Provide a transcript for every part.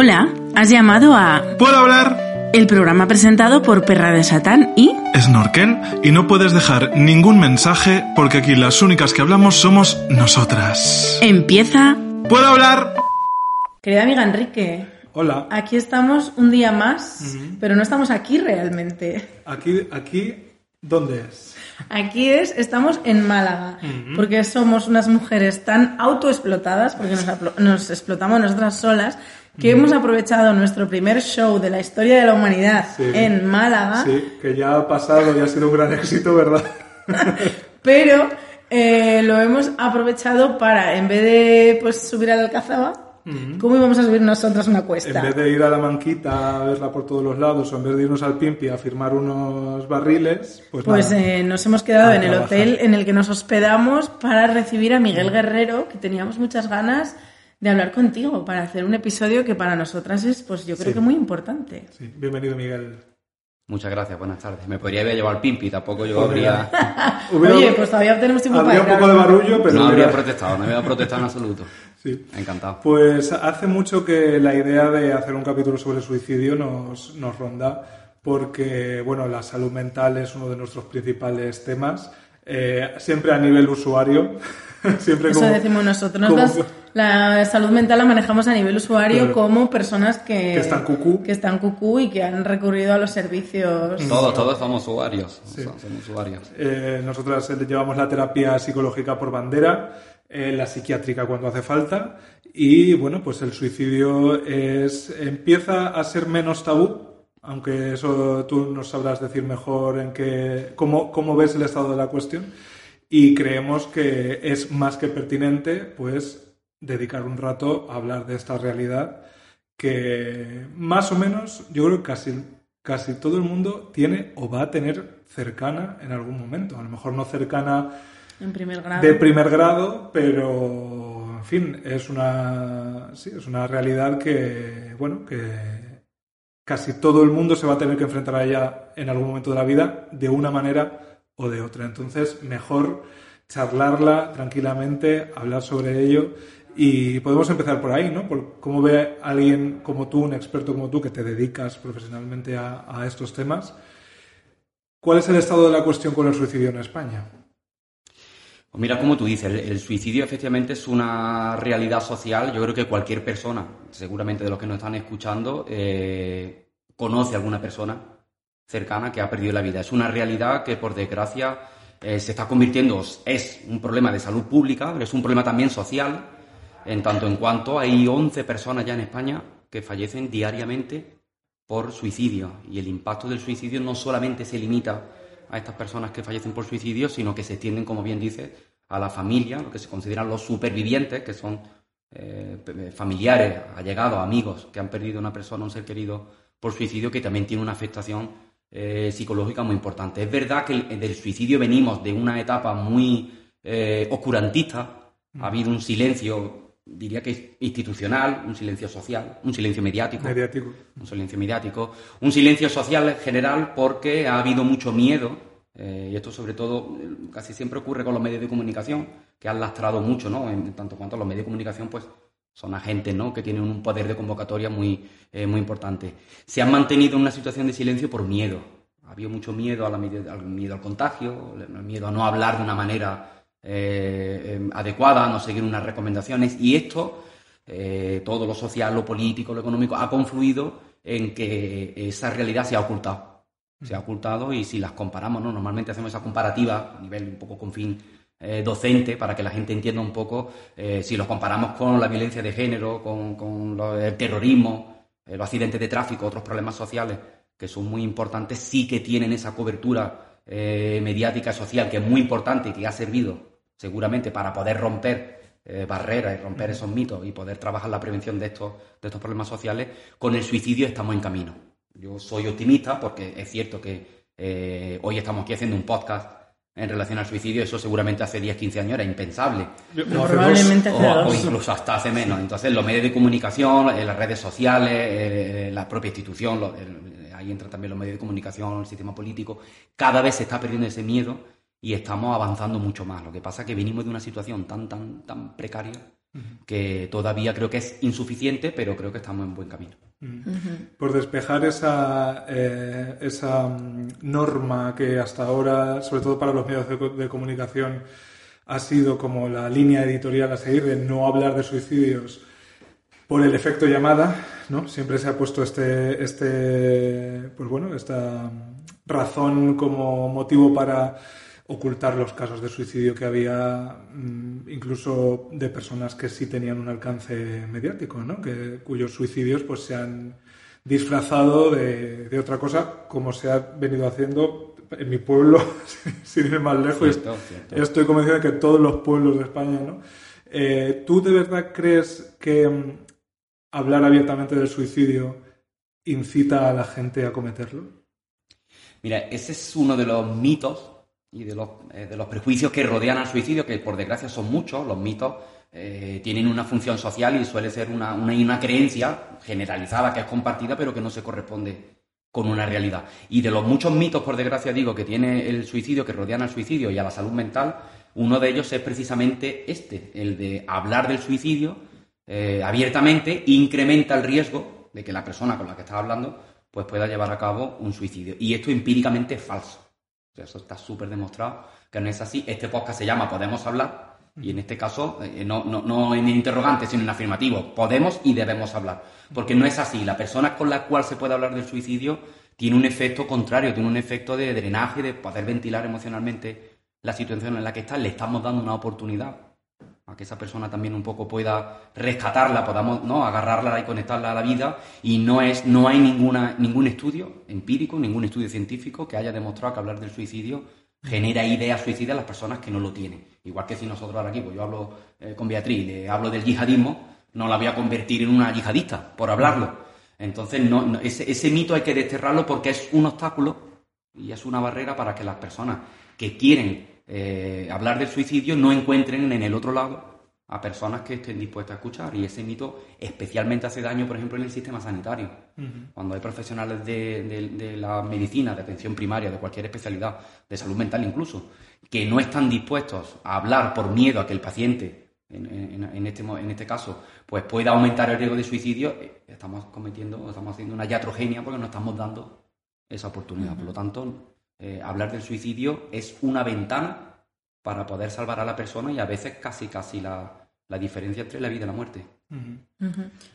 Hola, has llamado a ¿Puedo hablar? el programa presentado por Perra de Satán y Snorkel y no puedes dejar ningún mensaje porque aquí las únicas que hablamos somos nosotras. empieza. ¿Puedo hablar? Querida amiga Enrique, Hola. aquí estamos un día más, pero no estamos aquí realmente. Aquí, aquí, ¿dónde es? Aquí es, estamos en Málaga, porque somos unas mujeres tan autoexplotadas, porque nos, aplo- nos explotamos nosotras solas, que hemos aprovechado nuestro primer show de la historia de la humanidad Sí. en Málaga, Sí, que ya ha pasado y ha sido un gran éxito, ¿verdad? pero eh, lo hemos aprovechado para, en vez de pues subir al Alcazaba, ¿cómo íbamos a subir nosotras una cuesta? En vez de ir a la manquita a verla por todos los lados o en vez de irnos al Pimpi a firmar unos barriles, pues, Pues nada. eh, nos hemos quedado en el trabajar. hotel en el que nos hospedamos para recibir a Miguel Guerrero, que teníamos muchas ganas de hablar contigo para hacer un episodio que para nosotras es, pues yo creo Sí. que muy importante. Sí, bienvenido, Miguel. Muchas gracias, buenas tardes. Me podría haber llevado al Pimpi, tampoco yo habría, Oye, pues todavía tenemos tiempo habría para un poco de barullo, pero no habría protestado, no habría protestado en absoluto. Sí. Encantado. Pues hace mucho que la idea de hacer un capítulo sobre suicidio nos, nos ronda, porque bueno, la salud mental es uno de nuestros principales temas, eh, siempre a nivel usuario, siempre Eso como, decimos nosotros. como- Nosotras la salud mental la manejamos a nivel usuario Claro. como personas que, Que están cucú. que están cucú y que han recurrido a los servicios. Todos, todos somos usuarios. so- Somos usuarios. Eh, nosotras eh, llevamos la terapia psicológica por bandera, eh, la psiquiátrica cuando hace falta y bueno, pues el suicidio es empieza a ser menos tabú, aunque eso tú nos sabrás decir mejor en qué cómo, cómo ves el estado de la cuestión y creemos que es más que pertinente pues dedicar un rato a hablar de esta realidad que más o menos yo creo que casi, casi todo el mundo tiene o va a tener cercana en algún momento. A lo mejor no cercana En primer grado. de primer grado, pero en fin, es una, sí, es una realidad que, bueno, que casi todo el mundo se va a tener que enfrentar a ella en algún momento de la vida de una manera o de otra. Entonces, mejor charlarla tranquilamente, hablar sobre ello y podemos empezar por ahí, ¿no? Por cómo ve alguien como tú, un experto como tú, que te dedicas profesionalmente a, estos temas. ¿Cuál es el estado de la cuestión con el suicidio en España? Pues mira, como tú dices, el, el suicidio efectivamente es una realidad social. Yo creo que cualquier persona, seguramente de los que nos están escuchando, eh, conoce a alguna persona cercana que ha perdido la vida. Es una realidad que, por desgracia, eh, se está convirtiendo, es un problema de salud pública, pero es un problema también social, en tanto en cuanto hay 11 personas ya en España que fallecen diariamente por suicidio. Y el impacto del suicidio no solamente se limita a estas personas que fallecen por suicidio, sino que se extienden, como bien dice, a la familia, lo que se consideran los supervivientes, que son eh, familiares, allegados, amigos, que han perdido una persona, un ser querido por suicidio, que también tiene una afectación eh, psicológica muy importante. Es verdad que el- del suicidio venimos de una etapa muy eh, oscurantista, ha habido un silencio, diría que institucional, un silencio social, un silencio mediático Mediático. un silencio mediático, un silencio social en general porque ha habido mucho miedo, eh, y esto sobre todo eh, casi siempre ocurre con los medios de comunicación, que han lastrado mucho, ¿no? En tanto cuanto los medios de comunicación, pues son agentes, ¿no? Que tienen un poder de convocatoria muy, eh, muy importante. Se han mantenido en una situación de silencio por miedo. Ha habido mucho miedo, a la al miedo al contagio, miedo a no hablar de una manera eh, eh, adecuada, a no seguir unas recomendaciones, y esto eh, todo lo social, lo político, lo económico, ha confluido en que esa realidad se ha ocultado. Se ha ocultado y si las comparamos, ¿no? normalmente hacemos esa comparativa a nivel un poco con fin eh, docente para que la gente entienda un poco eh, si lo comparamos con la violencia de género, con, con lo- el terrorismo, eh, los accidentes de tráfico, otros problemas sociales que son muy importantes, sí que tienen esa cobertura mediática social que es muy importante y que ha servido seguramente para poder romper barreras y romper esos mitos y poder trabajar la prevención de estos, de estos problemas sociales, con el suicidio estamos en camino. Yo soy optimista porque es cierto que hoy estamos aquí haciendo un podcast en relación al suicidio, eso seguramente hace 10, 15 años era impensable. Probablemente hace o, o, incluso hasta hace menos. Entonces, los medios de comunicación, eh, las redes sociales, eh, la propia institución, ahí entran también los medios de comunicación, el sistema político, cada vez se está perdiendo ese miedo y estamos avanzando mucho más. Lo que pasa es que venimos de una situación tan, tan, tan precaria que todavía creo que es insuficiente, pero creo que estamos en buen camino. Por despejar esa, eh, esa mm, norma que hasta ahora, sobre todo para los medios de, comunicación, ha sido como la línea editorial a seguir de no hablar de suicidios por el efecto llamada, ¿no? Siempre se ha puesto este, este, pues bueno, esta razón como motivo para ocultar los casos de suicidio que había, mm, incluso de personas que sí tenían un alcance mediático, ¿no? que, cuyos suicidios pues, se han disfrazado de, otra cosa, como se ha venido haciendo en mi pueblo, sin ir más lejos. Estoy convencido de que todos los pueblos de España. ¿no? Eh, ¿Tú de verdad crees que mm, hablar abiertamente del suicidio incita a la gente a cometerlo? Mira, ese es uno de los mitos y de los, eh, de los prejuicios que rodean al suicidio, que por desgracia son muchos, los mitos eh, tienen una función social y suele ser una, una, creencia generalizada que es compartida, pero que no se corresponde con una realidad. Y de los muchos mitos, por desgracia digo, que tiene el suicidio, que rodean al suicidio y a la salud mental, uno de ellos es precisamente este, el de hablar del suicidio eh, abiertamente incrementa el riesgo de que la persona con la que estás hablando pues pueda llevar a cabo un suicidio. Y esto empíricamente es falso. Eso está súper demostrado que no es así. Este podcast se llama Podemos hablar y en este caso eh, no, no, no en interrogante, sino en afirmativo. Podemos y debemos hablar. Porque no es así. La persona con la cual se puede hablar del suicidio tiene un efecto contrario, tiene un efecto de drenaje, de poder ventilar emocionalmente la situación en la que está. Le estamos dando una oportunidad a que esa persona también un poco pueda rescatarla, podamos ¿no? agarrarla y conectarla a la vida. Y no, es, no hay ninguna, ningún estudio empírico, ningún estudio científico que haya demostrado que hablar del suicidio genera ideas suicidas a las personas que no lo tienen. Igual que si nosotros ahora aquí, pues yo hablo eh, con Beatriz, le hablo del yihadismo, no la voy a convertir en una yihadista por hablarlo. Entonces, no, ese, ese mito hay que desterrarlo porque es un obstáculo y es una barrera para que las personas que quieren eh, hablar del suicidio no encuentren en el otro lado a personas que estén dispuestas a escuchar. Y ese mito especialmente hace daño, por ejemplo, en el sistema sanitario. Cuando hay profesionales de, la medicina, de atención primaria, de cualquier especialidad, de salud mental incluso, que no están dispuestos a hablar por miedo a que el paciente, en, este, en este caso, pues pueda aumentar el riesgo de suicidio, eh, estamos cometiendo, estamos haciendo una iatrogenia porque no estamos dando esa oportunidad. Por lo tanto, eh, hablar del suicidio es una ventana para poder salvar a la persona y a veces casi casi la, diferencia entre la vida y la muerte.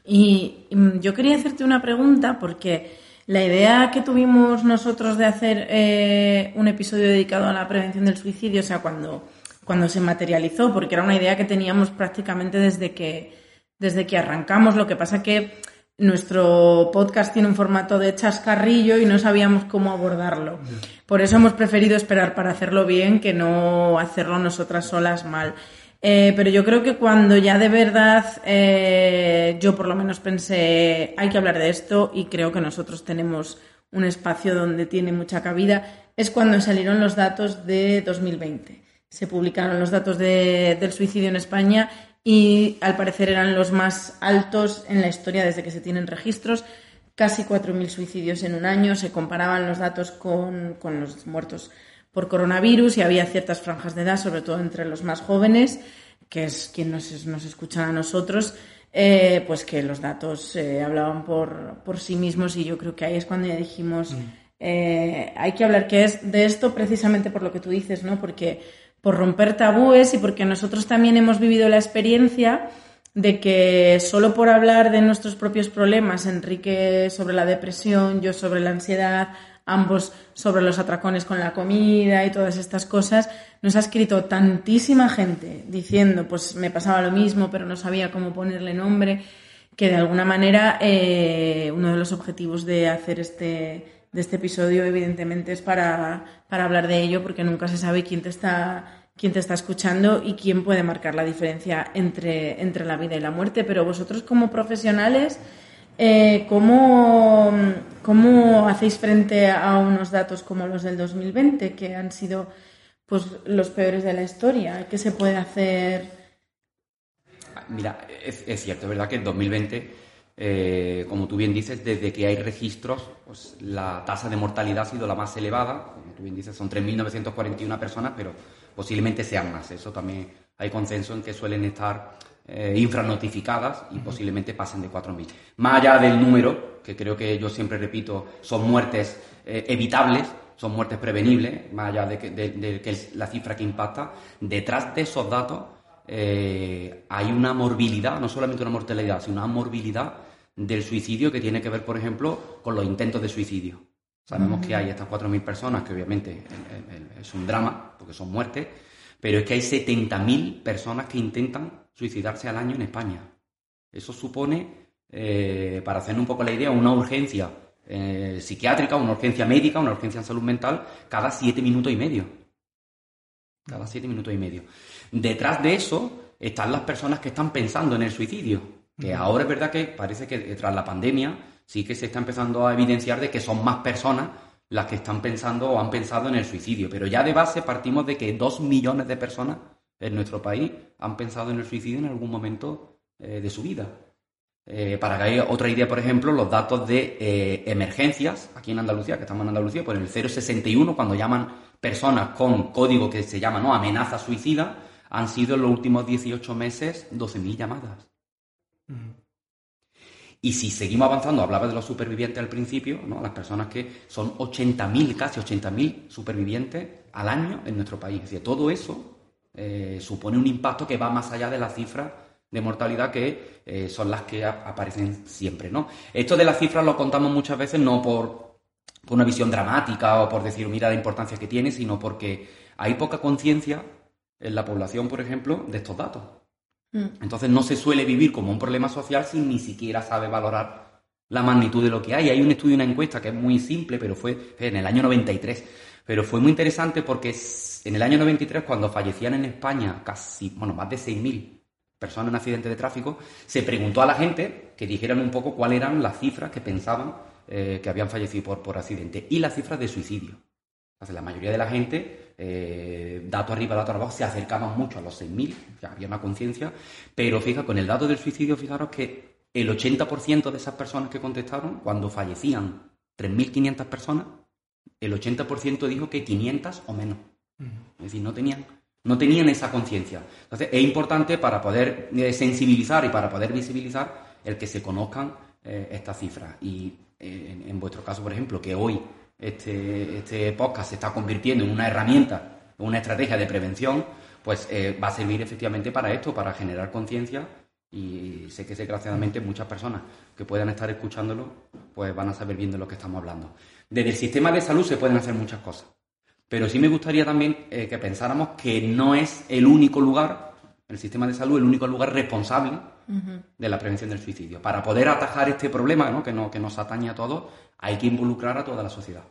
Y mm, yo quería hacerte una pregunta porque la idea que tuvimos nosotros de hacer eh, un episodio dedicado a la prevención del suicidio, o sea, cuando, cuando se materializó, porque era una idea que teníamos prácticamente desde que, desde que arrancamos, lo que pasa que nuestro podcast tiene un formato de chascarrillo y no sabíamos cómo abordarlo. Por eso hemos preferido esperar para hacerlo bien que no hacerlo nosotras solas mal. Eh, pero yo creo que cuando ya de verdad eh, yo por lo menos pensé hay que hablar de esto y creo que nosotros tenemos un espacio donde tiene mucha cabida, es cuando salieron los datos de 2020. Se publicaron los datos del suicidio en España y al parecer eran los más altos en la historia desde que se tienen registros. Casi 4.000 suicidios en un año. Se comparaban los datos con, los muertos por coronavirus y había ciertas franjas de edad, sobre todo entre los más jóvenes, que es quien nos, nos escuchan a nosotros, eh, pues que los datos eh, hablaban por, por, sí mismos y yo creo que ahí es cuando ya dijimos, mm. eh, hay que hablar que es de esto precisamente por lo que tú dices, ¿no? Porque por romper tabúes y porque nosotros también hemos vivido la experiencia de que solo por hablar de nuestros propios problemas, Enrique sobre la depresión, yo sobre la ansiedad, ambos sobre los atracones con la comida y todas estas cosas, nos ha escrito tantísima gente diciendo, pues me pasaba lo mismo, pero no sabía cómo ponerle nombre, que de alguna manera eh, uno de los objetivos de hacer este, de este episodio, evidentemente, es para, para hablar de ello, porque nunca se sabe quién te está quién te está escuchando y quién puede marcar la diferencia entre, entre la vida y la muerte. Pero vosotros como profesionales, eh, ¿cómo, ¿cómo, hacéis frente a unos datos como los del 2020, que han sido pues, los peores de la historia? ¿Qué se puede hacer? Mira, es, es cierto, es verdad que en 2020 eh, como tú bien dices, desde que hay registros, pues la tasa de mortalidad ha sido la más elevada. Como tú bien dices, son 3.941 personas, pero posiblemente sean más. Eso también hay consenso en que suelen estar eh, infranotificadas y posiblemente pasen de 4.000. Más allá del número, que creo que yo siempre repito, son muertes eh, evitables, son muertes prevenibles, más allá de que, es la cifra que impacta, detrás de esos datos eh, hay una morbilidad, no solamente una mortalidad, sino una morbilidad del suicidio que tiene que ver, por ejemplo, con los intentos de suicidio. Sabemos que hay estas 4.000 personas, que obviamente es un drama, porque son muertes, pero es que hay 70.000 personas que intentan suicidarse al año en España. Eso supone, eh, para hacer un poco la idea, una urgencia eh, psiquiátrica, una urgencia médica, una urgencia en salud mental, cada siete minutos y medio. Cada siete minutos y medio. Detrás de eso están las personas que están pensando en el suicidio. Que ahora es verdad que parece que tras la pandemia sí que se está empezando a evidenciar de que son más personas las que están pensando o han pensado en el suicidio. Pero ya de base partimos de que dos millones de personas en nuestro país han pensado en el suicidio en algún momento eh, de su vida. Eh, para que haya otra idea, por ejemplo, los datos de eh, emergencias aquí en Andalucía, que estamos en Andalucía, por el 061, cuando llaman personas con código que se llama ¿no? amenaza suicida, han sido en los últimos 18 meses 12.000 llamadas. Y si seguimos avanzando, hablaba de los supervivientes al principio, ¿no? las personas que son 80.000, casi 80.000 supervivientes al año en nuestro país. Es decir, todo eso eh, supone un impacto que va más allá de las cifras de mortalidad que eh, son las que aparecen siempre. ¿no? Esto de las cifras lo contamos muchas veces no por, por una visión dramática o por decir, mira la importancia que tiene, sino porque hay poca conciencia en la población, por ejemplo, de estos datos. Mm. Entonces no se suele vivir como un problema social si ni siquiera sabe valorar la magnitud de lo que hay. Hay un estudio, una encuesta que es muy simple, pero fue en el año 93. Pero fue muy interesante porque en el año 93, cuando fallecían en España casi, bueno, más de 6.000 personas en accidentes de tráfico, se preguntó a la gente que dijeran un poco cuáles eran las cifras que pensaban eh, que habían fallecido por, por accidente y las cifras de suicidio. Entonces, la mayoría de la gente, eh, dato arriba, dato abajo, se acercaban mucho a los 6.000, ya había una conciencia, pero fija, con el dato del suicidio, fijaros que el 80% de esas personas que contestaron, cuando fallecían 3.500 personas, el 80% dijo que 500 o menos. Es decir, no tenían, no tenían esa conciencia. Entonces, es importante para poder eh, sensibilizar y para poder visibilizar el que se conozcan eh, estas cifras. Y en vuestro caso, por ejemplo, que hoy este, este podcast se está convirtiendo en una herramienta, una estrategia de prevención, pues eh, va a servir efectivamente para esto, para generar conciencia y sé que desgraciadamente muchas personas que puedan estar escuchándolo pues van a saber bien de lo que estamos hablando. Desde el sistema de salud se pueden hacer muchas cosas, pero sí me gustaría también eh, que pensáramos que no es el único lugar, el sistema de salud, el único lugar responsable de la prevención del suicidio. Para poder atajar este problema ¿no? Que, no, que nos atañe a todos, hay que involucrar a toda la sociedad.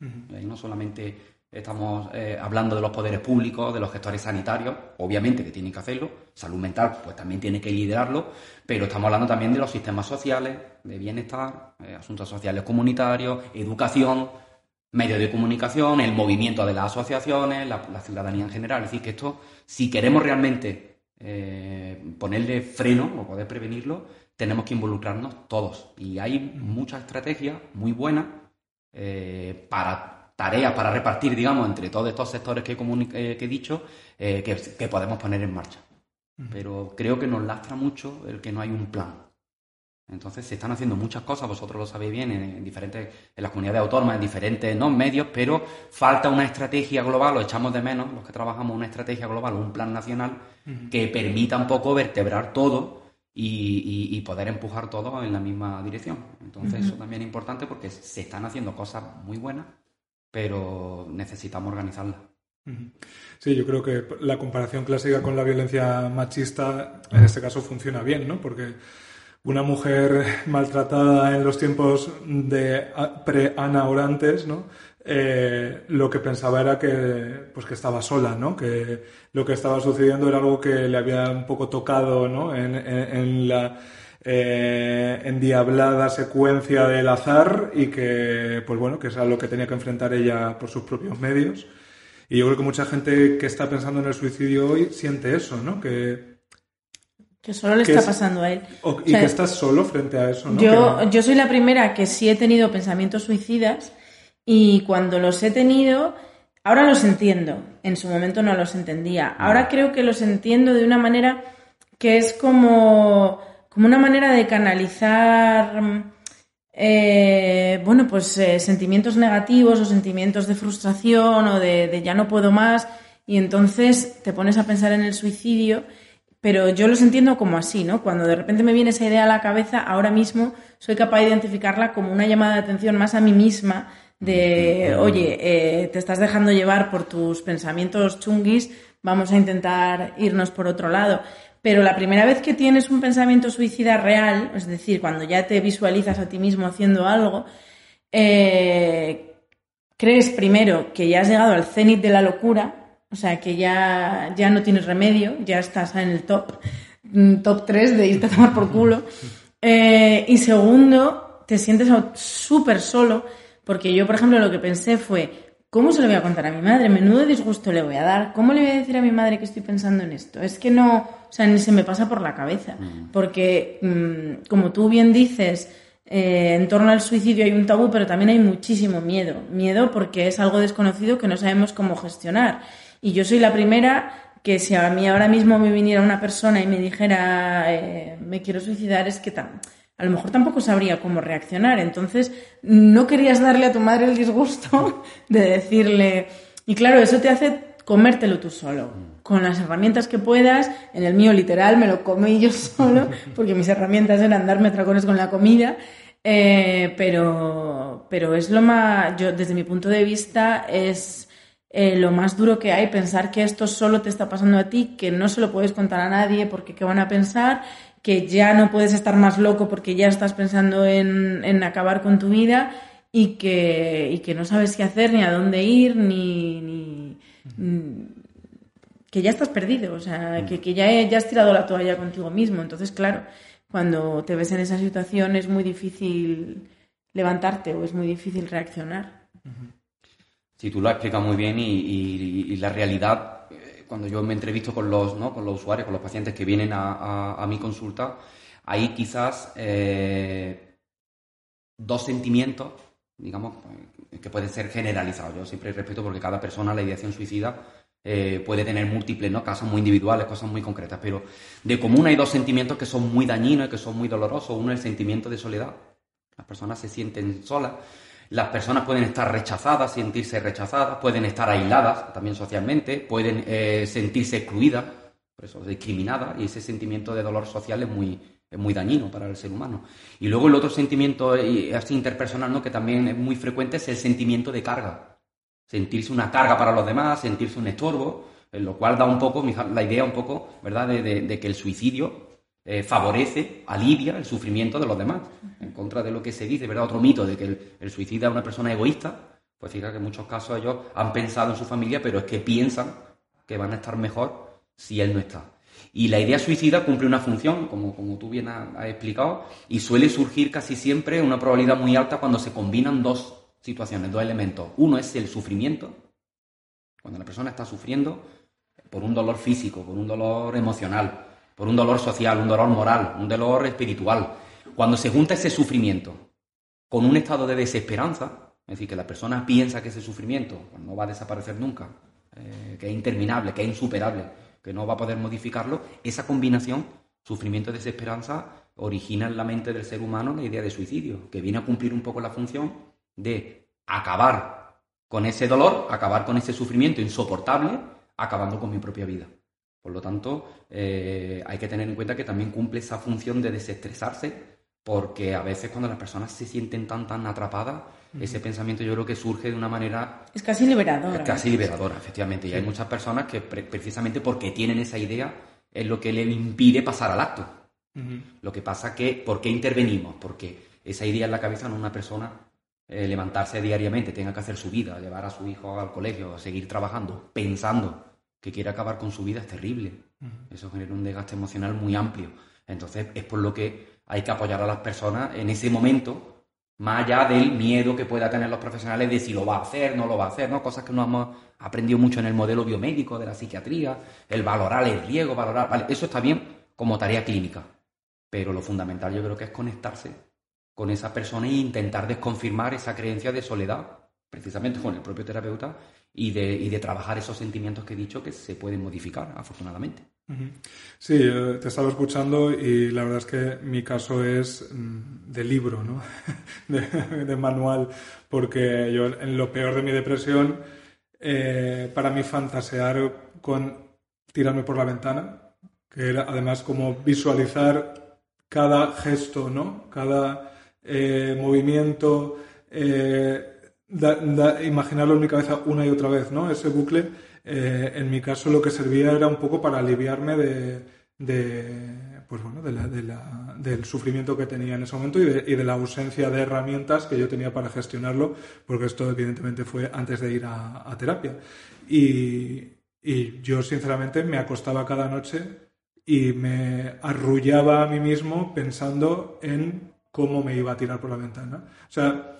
Y no solamente estamos eh, hablando de los poderes públicos, de los gestores sanitarios, obviamente que tienen que hacerlo, salud mental pues también tiene que liderarlo, pero estamos hablando también de los sistemas sociales, de bienestar, eh, asuntos sociales comunitarios, educación, medios de comunicación, el movimiento de las asociaciones, la, ciudadanía en general. Es decir, que esto, si queremos realmente eh, ponerle freno o poder prevenirlo, tenemos que involucrarnos todos. Y hay muchas estrategias muy buenas eh, para tareas, para repartir, digamos, entre todos estos sectores que, eh, he dicho, eh, que, podemos poner en marcha. Pero creo que nos lastra mucho el que no hay un plan. Entonces se están haciendo muchas cosas, vosotros lo sabéis bien, en, diferentes, en las comunidades autónomas, en diferentes ¿no? medios, pero falta una estrategia global, lo echamos de menos, los que trabajamos una estrategia global, un plan nacional que permita un poco vertebrar todo y, poder empujar todo en la misma dirección. Entonces, eso también es importante porque se están haciendo cosas muy buenas, pero necesitamos organizarlas. Sí, yo creo que la comparación clásica con la violencia machista en este caso funciona bien, ¿no? Porque una mujer maltratada en los tiempos de pre-Ana Orantes, ¿no? eh, lo que pensaba era que, pues que estaba sola, ¿no? Que lo que estaba sucediendo era algo que le había un poco tocado, ¿no? En, en, la eh, endiablada secuencia del azar y que, pues bueno, que es a lo que tenía que enfrentar ella por sus propios medios. Y yo creo que mucha gente que está pensando en el suicidio hoy siente eso, ¿no? Que, que solo le está pasando a él. y que estás solo frente a eso, ¿no? Yo, yo soy la primera que sí he tenido pensamientos suicidas y cuando los he tenido, ahora los entiendo. En su momento no los entendía. Ahora creo que los entiendo de una manera que es como, como una manera de canalizar, eh, bueno, pues eh, sentimientos negativos o sentimientos de frustración o de, de ya no puedo más. Y entonces te pones a pensar en el suicidio pero yo los entiendo como así, ¿no? Cuando de repente me viene esa idea a la cabeza, ahora mismo soy capaz de identificarla como una llamada de atención más a mí misma de, oye, eh, te estás dejando llevar por tus pensamientos chunguis, vamos a intentar irnos por otro lado. Pero la primera vez que tienes un pensamiento suicida real, es decir, cuando ya te visualizas a ti mismo haciendo algo, eh, crees primero que ya has llegado al cenit de la locura, o sea, que ya, ya no tienes remedio, ya estás en el top, mm, top 3 de irte a tomar por culo. Eh, y segundo, te sientes súper solo porque yo, por ejemplo, lo que pensé fue, ¿cómo se lo voy a contar a mi madre? Menudo disgusto le voy a dar. ¿Cómo le voy a decir a mi madre que estoy pensando en esto? Es que no, o sea, ni se me pasa por la cabeza. Mm. Porque, mm, como tú bien dices, eh, en torno al suicidio hay un tabú, pero también hay muchísimo miedo. Miedo porque es algo desconocido que no sabemos cómo gestionar. Y yo soy la primera que si a mí ahora mismo me viniera una persona y me dijera eh, me quiero suicidar, es que a lo mejor tampoco sabría cómo reaccionar. Entonces, no querías darle a tu madre el disgusto de decirle... Y claro, eso te hace comértelo tú solo, con las herramientas que puedas. En el mío, literal, me lo comí yo solo, porque mis herramientas eran darme tracones con la comida. Eh, pero, pero es lo más, yo desde mi punto de vista, es eh, lo más duro que hay pensar que esto solo te está pasando a ti, que no se lo puedes contar a nadie porque qué van a pensar que ya no puedes estar más loco porque ya estás pensando en, acabar con tu vida y que, y que, no sabes qué hacer, ni a dónde ir, ni, que ya estás perdido, o sea, que, que ya, ya, has tirado la toalla contigo mismo. Entonces, claro, cuando te ves en esa situación es muy difícil levantarte o es muy difícil reaccionar. Sí, tú lo has explicado muy bien y la realidad cuando yo me entrevisto con los, ¿no? con los usuarios, con los pacientes que vienen a, mi consulta, ahí quizás eh, dos sentimientos, digamos, que pueden ser generalizados. Yo siempre respeto porque cada persona, la ideación suicida, eh, puede tener múltiples ¿no? casos muy individuales, cosas muy concretas, pero de común hay dos sentimientos que son muy dañinos y que son muy dolorosos. Uno es el sentimiento de soledad. Las personas se sienten solas las personas pueden estar rechazadas, sentirse rechazadas, pueden estar aisladas también socialmente, pueden eh, sentirse excluidas, por eso discriminadas, y ese sentimiento de dolor social es muy, muy dañino para el ser humano. Y luego el otro sentimiento así interpersonal, ¿no? que también es muy frecuente, es el sentimiento de carga. Sentirse una carga para los demás, sentirse un estorbo, lo cual da un poco la idea un poco, ¿verdad?, de que el suicidio eh, favorece, alivia el sufrimiento de los demás, en contra de lo que se dice, ¿verdad? Otro mito de que el, suicida es una persona egoísta, pues fíjate que en muchos casos ellos han pensado en su familia, pero es que piensan que van a estar mejor si él no está. Y la idea suicida cumple una función, como, como tú bien has, explicado, y suele surgir casi siempre una probabilidad muy alta cuando se combinan dos situaciones, dos elementos. Uno es el sufrimiento, cuando la persona está sufriendo por un dolor físico, por un dolor emocional, por un dolor social, un dolor moral, un dolor espiritual. Cuando se junta ese sufrimiento con un estado de desesperanza, es decir, que la persona piensa que ese sufrimiento pues, no va a desaparecer nunca, eh, que es interminable, que es insuperable, que no va a poder modificarlo, esa combinación, sufrimiento y desesperanza, origina en la mente del ser humano la idea de suicidio, que viene a cumplir un poco la función de acabar con ese dolor, acabar con ese sufrimiento insoportable, acabando con mi propia vida. Por lo tanto, eh, hay que tener en cuenta que también cumple esa función de desestresarse, porque a veces cuando las personas se sienten tan, tan atrapadas, ese pensamiento yo creo que surge de una manera... Es casi liberadora. Es casi liberadora, efectivamente. Y hay muchas personas que precisamente porque tienen esa idea es lo que le impide pasar al acto. Lo que pasa que, ¿por qué intervenimos? Porque esa idea en la cabeza no una persona eh, levantarse diariamente, tenga que hacer su vida, llevar a su hijo al colegio, a seguir trabajando, pensando que quiere acabar con su vida, es terrible. Eso genera un desgaste emocional muy amplio. Entonces, es por lo que hay que apoyar a las personas en ese momento, más allá del miedo que pueda tener los profesionales de si lo va a hacer, no lo va a hacer, ¿no? Cosas que no hemos aprendido mucho en el modelo biomédico de la psiquiatría, el valorar el riesgo, valorar, vale, eso está bien como tarea clínica, pero lo fundamental yo creo que es conectarse con esa persona e intentar desconfirmar esa creencia de soledad, precisamente con el propio terapeuta, y de, y de trabajar esos sentimientos que he dicho que se pueden modificar, afortunadamente. Sí, te estaba escuchando y la verdad es que mi caso es mm, de libro, ¿no? de, manual, porque yo en lo peor de mi depresión, eh, para mí fantasear con tirarme por la ventana, que era además como visualizar cada gesto, ¿no? Cada eh, movimiento, eh, imaginarlo en mi cabeza una y otra vez, ¿no? Ese bucle, eh, en mi caso lo que servía era un poco para aliviarme de, pues bueno, del sufrimiento que tenía en ese momento y de, la ausencia de herramientas que yo tenía para gestionarlo, porque esto evidentemente fue antes de ir a, terapia. Y, y, yo sinceramente me acostaba cada noche y me arrullaba a mí mismo pensando en cómo me iba a tirar por la ventana. O sea,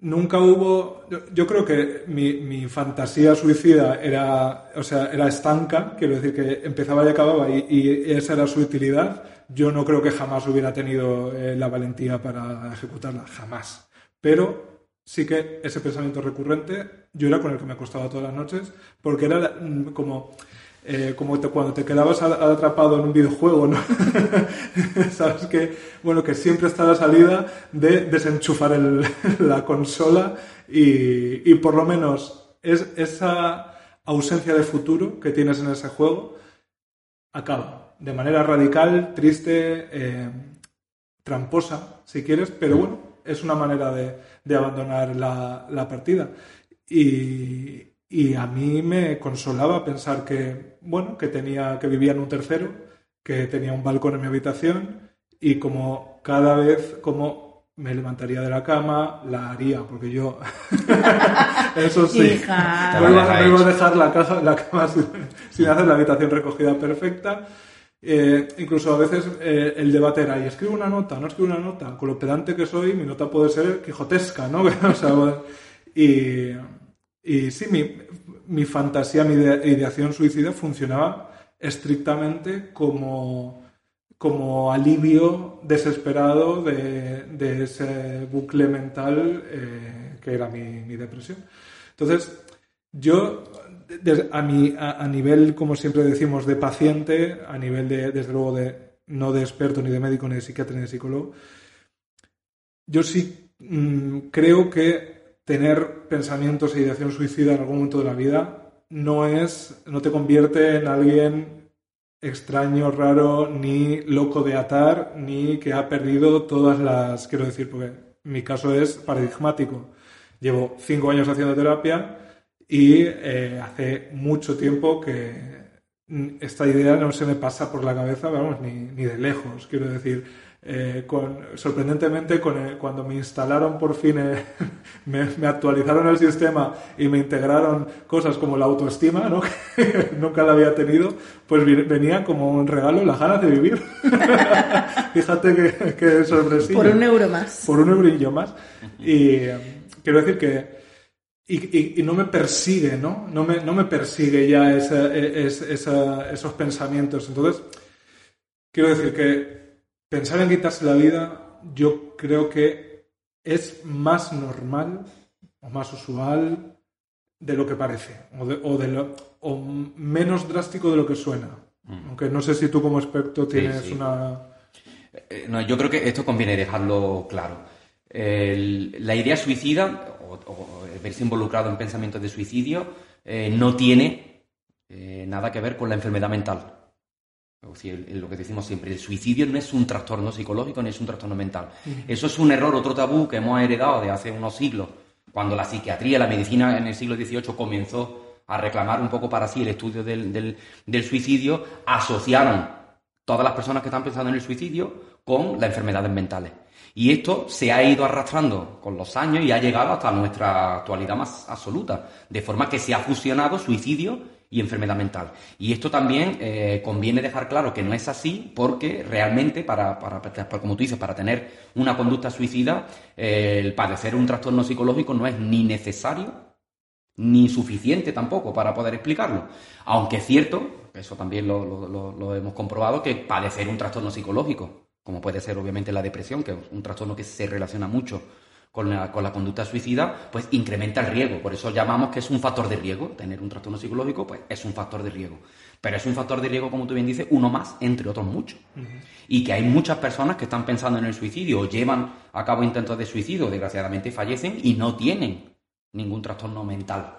nunca hubo. Yo, creo que mi, fantasía suicida era, o sea, era estanca, quiero decir que empezaba y acababa y, esa era su utilidad. Yo no creo que jamás hubiera tenido eh, la valentía para ejecutarla, jamás. Pero sí que ese pensamiento recurrente, yo era con el que me acostaba todas las noches, porque era mm, como eh, como cuando te quedabas atrapado en un videojuego, ¿no? Sabes que, bueno, que siempre está la salida de desenchufar la consola y, por lo menos es, esa ausencia de futuro que tienes en ese juego acaba de manera radical, triste, eh, tramposa, si quieres, pero bueno, es una manera de, abandonar la, la partida. Y, y a mí me consolaba pensar que, bueno, que tenía, que vivía en un tercero, que tenía un balcón en mi habitación y como cada vez, como me levantaría de la cama, la haría, porque yo, eso sí, no iba, a dejar la, la cama sin, hacer la habitación recogida perfecta. Eh, incluso a veces eh, el debate era, ¿y escribo una nota? ¿No escribo una nota? Con lo pedante que soy, mi nota puede ser quijotesca, ¿no? o sea, y, y sí, mi, fantasía, mi ideación suicida funcionaba estrictamente como, como alivio desesperado de, ese bucle mental eh, que era mi, depresión. Entonces, yo, a, mi, a, nivel, como siempre decimos, de paciente, a nivel de, desde luego, de no de experto, ni de médico, ni de psiquiatra, ni de psicólogo, yo sí mm, creo que tener pensamientos e ideación suicida en algún momento de la vida no es, no te convierte en alguien extraño, raro, ni loco de atar, ni que ha perdido todas las, quiero decir, porque mi caso es paradigmático. Llevo cinco años haciendo terapia y eh, hace mucho tiempo que esta idea no se me pasa por la cabeza, vamos, ni, ni de lejos, quiero decir eh, con, sorprendentemente, con cuando me instalaron por fin, eh, me, actualizaron el sistema y me integraron cosas como la autoestima, ¿no? que nunca la había tenido, pues venía como un regalo las ganas de vivir. Fíjate que, que sorpresivo. Por un euro más. Por un eurillo más. Y quiero decir que y, no me persigue, ¿no? No me, no me persigue ya esos pensamientos. Entonces, quiero decir que pensar en quitarse la vida, yo creo que es más normal o más usual de lo que parece, o, de, lo, o menos drástico de lo que suena. Mm. Aunque no sé si tú como experto tienes una... Eh, no, yo creo que esto conviene dejarlo claro. la idea suicida o, verse involucrado en pensamientos de suicidio eh, no tiene eh, nada que ver con la enfermedad mental lo que decimos siempre, el suicidio no es un trastorno psicológico ni es un trastorno mental. Eso es un error, otro tabú que hemos heredado de hace unos siglos, cuando la psiquiatría, la medicina en el siglo XVIII comenzó a reclamar un poco para sí el estudio del, suicidio, asociaron todas las personas que están pensando en el suicidio con las enfermedades mentales. Y esto se ha ido arrastrando con los años y ha llegado hasta nuestra actualidad más absoluta, de forma que se ha fusionado suicidio y enfermedad mental. Y esto también eh, conviene dejar claro que no es así porque realmente, para, para, como tú dices, para tener una conducta suicida, eh, el padecer un trastorno psicológico no es ni necesario ni suficiente tampoco para poder explicarlo. Aunque es cierto, eso también lo, lo hemos comprobado, que padecer un trastorno psicológico, como puede ser obviamente la depresión, que es un trastorno que se relaciona mucho con la, con la, conducta suicida, pues incrementa el riesgo. Por eso llamamos que es un factor de riesgo. Tener un trastorno psicológico, pues es un factor de riesgo. Pero es un factor de riesgo, como tú bien dices, uno más, entre otros muchos. Y que hay muchas personas que están pensando en el suicidio o llevan a cabo intentos de suicidio, desgraciadamente fallecen y no tienen ningún trastorno mental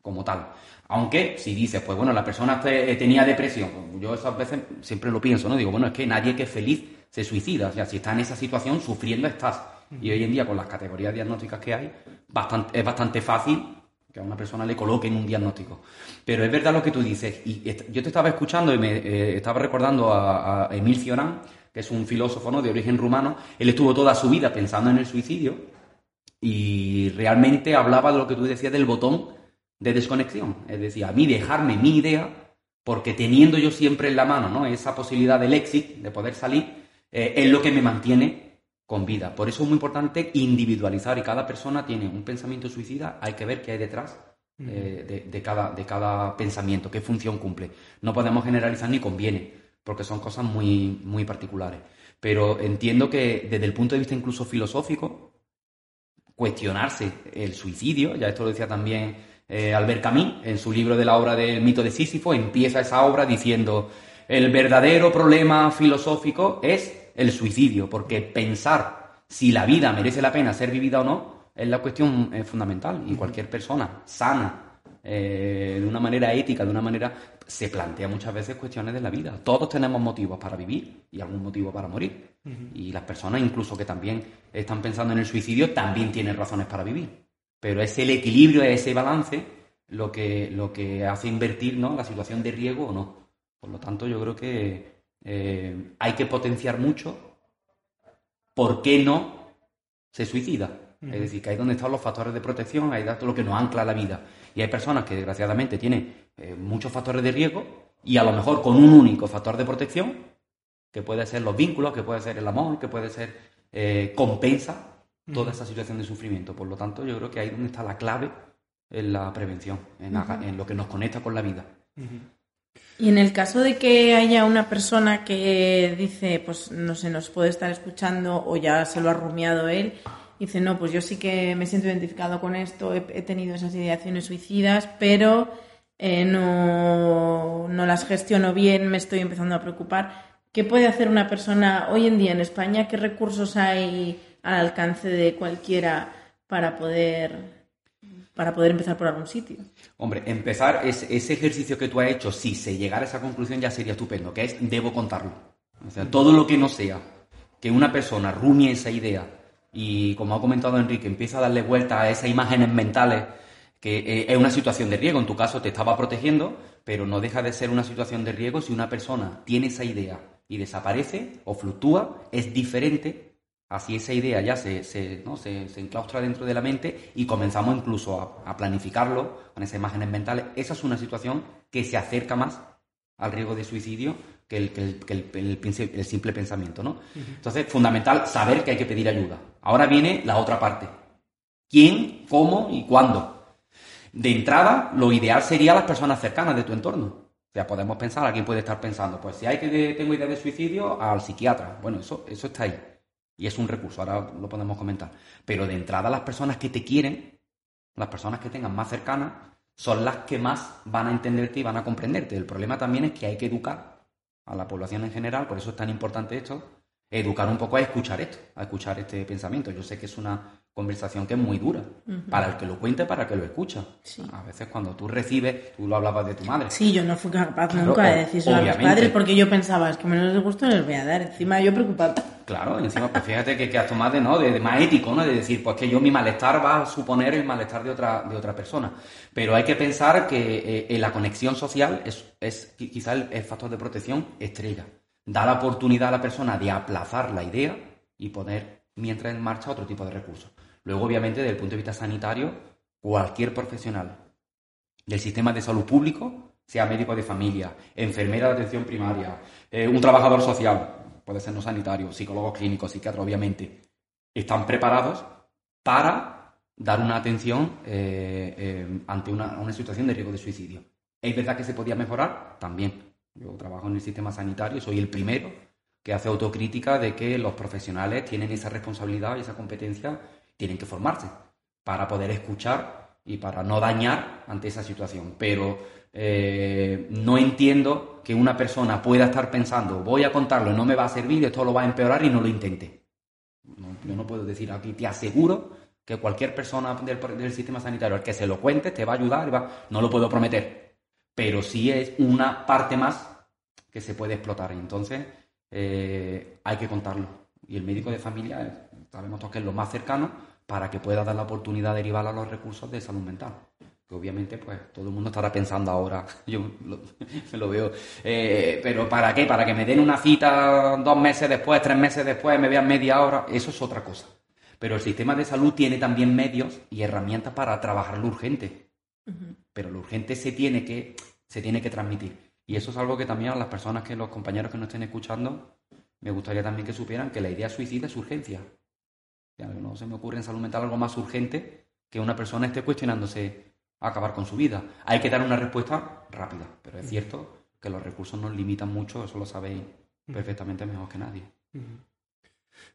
como tal. Aunque si dices, pues bueno, la persona tenía depresión, yo esas veces siempre lo pienso, ¿no? Digo, bueno, es que nadie que es feliz se suicida. O sea, si está en esa situación, sufriendo estás. Y hoy en día, con las categorías diagnósticas que hay, bastante, es bastante fácil que a una persona le coloquen un diagnóstico. Pero es verdad lo que tú dices. Y yo te estaba escuchando y me eh, estaba recordando a, Emil Cioran, que es un filósofo ¿no? de origen rumano. Él estuvo toda su vida pensando en el suicidio y realmente hablaba de lo que tú decías del botón de desconexión. Es decir, a mí dejarme mi idea, porque teniendo yo siempre en la mano ¿no? esa posibilidad del exit, de poder salir, eh, es lo que me mantiene con vida. Por eso es muy importante individualizar y cada persona tiene un pensamiento suicida, hay que ver qué hay detrás eh, de, cada, de cada pensamiento, qué función cumple. No podemos generalizar ni conviene, porque son cosas muy, muy particulares. Pero entiendo que desde el punto de vista incluso filosófico, cuestionarse el suicidio, ya esto lo decía también eh, Albert Camus en su libro de la obra del mito de Sísifo, empieza esa obra diciendo el verdadero problema filosófico es el suicidio, porque pensar si la vida merece la pena ser vivida o no es la cuestión eh, fundamental. Y cualquier persona sana, eh, de una manera ética, de una manera, se plantea muchas veces cuestiones de la vida. Todos tenemos motivos para vivir y algún motivo para morir. Y las personas, incluso que también están pensando en el suicidio, también tienen razones para vivir. Pero es el equilibrio, es ese balance lo que, lo que hace invertir ¿no? la situación de riesgo o no. Por lo tanto, yo creo que eh, hay que potenciar mucho por qué no se suicida. Es decir, que ahí donde están los factores de protección, ahí todo lo que nos ancla a la vida. Y hay personas que desgraciadamente tienen eh, muchos factores de riesgo y a lo mejor con un único factor de protección, que puede ser los vínculos, que puede ser el amor, que puede ser eh, compensa toda esa situación de sufrimiento. Por lo tanto, yo creo que ahí donde está la clave en la prevención, en, lo que nos conecta con la vida. Y en el caso de que haya una persona que dice, pues no sé, nos puede estar escuchando o ya se lo ha rumiado él, dice, no, pues yo sí que me siento identificado con esto, he, tenido esas ideaciones suicidas, pero eh, no, no las gestiono bien, me estoy empezando a preocupar. ¿Qué puede hacer una persona hoy en día en España? ¿Qué recursos hay al alcance de cualquiera para poder para poder empezar por algún sitio. Hombre, empezar es, ese ejercicio que tú has hecho, si se llegara a esa conclusión ya sería estupendo, que es debo contarlo. O sea, todo lo que no sea que una persona rumie esa idea y, como ha comentado Enrique, empieza a darle vuelta a esas imágenes mentales, que eh, es una situación de riesgo, en tu caso te estaba protegiendo, pero no deja de ser una situación de riesgo si una persona tiene esa idea y desaparece o fluctúa, es diferente Así esa idea ya se, se, ¿no? se, enclaustra dentro de la mente y comenzamos incluso a, planificarlo con esas imágenes mentales. Esa es una situación que se acerca más al riesgo de suicidio que el, que el, simple pensamiento. ¿no? Entonces, fundamental saber que hay que pedir ayuda. Ahora viene la otra parte. ¿Quién, cómo y cuándo? De entrada, lo ideal sería las personas cercanas de tu entorno. O sea, podemos pensar, alguien puede estar pensando, pues si hay que tengo idea de suicidio, al psiquiatra. Bueno, eso, eso está ahí. Y es un recurso, ahora lo podemos comentar. Pero de entrada las personas que te quieren, las personas que tengan más cercanas, son las que más van a entenderte y van a comprenderte. El problema también es que hay que educar a la población en general, por eso es tan importante esto, educar un poco a escuchar esto, a escuchar este pensamiento. Yo sé que es una conversación que es muy dura, para el que lo cuente, para el que lo escucha. A veces cuando tú recibes, tú lo hablabas de tu madre. Sí, yo no fui capaz nunca de decirlo a mis padres porque yo pensaba, es que menos les gusto les voy a dar, encima yo preocupada. Claro, encima pues fíjate que, que has tomado ¿no? De, más ético, ¿no? De decir, pues que yo mi malestar va a suponer el malestar de otra, de otra persona. Pero hay que pensar que eh, la conexión social es, es quizá el, el factor de protección estrella. da la oportunidad a la persona de aplazar la idea y poner mientras en marcha otro tipo de recursos. Luego, obviamente, desde el punto de vista sanitario, cualquier profesional del sistema de salud público, sea médico de familia, enfermera de atención primaria, eh, un trabajador social, puede ser no sanitario, psicólogo clínico, psiquiatra, obviamente, están preparados para dar una atención eh, eh, ante una, una situación de riesgo de suicidio. ¿Es verdad que se podía mejorar? También. Yo trabajo en el sistema sanitario, soy el primero que hace autocrítica de que los profesionales tienen esa responsabilidad y esa competencia, tienen que formarse para poder escuchar y para no dañar ante esa situación. Pero eh, no entiendo que una persona pueda estar pensando, voy a contarlo, no me va a servir, esto lo va a empeorar y no lo intente. yo no puedo decir aquí, te aseguro que cualquier persona del, sistema sanitario al que se lo cuente te va a ayudar, va, no lo puedo prometer, pero sí es una parte más que se puede explotar. Entonces, eh, hay que contarlo. Y el médico de familia, sabemos que es lo más cercano para que pueda dar la oportunidad de derivar a los recursos de salud mental. Que obviamente, pues todo el mundo estará pensando ahora, yo lo, me lo veo, eh, pero ¿para qué? ¿Para que me den una cita dos meses después, tres meses después, me vean media hora? Eso es otra cosa. Pero el sistema de salud tiene también medios y herramientas para trabajar lo urgente. Pero lo urgente se tiene que, se tiene que transmitir. Y eso es algo que también a las personas que los compañeros que nos estén escuchando, me gustaría también que supieran que la idea suicida es urgencia. No se me ocurre en salud mental algo más urgente que una persona esté cuestionándose acabar con su vida. Hay que dar una respuesta rápida, pero es cierto que los recursos nos limitan mucho, eso lo sabéis perfectamente mejor que nadie.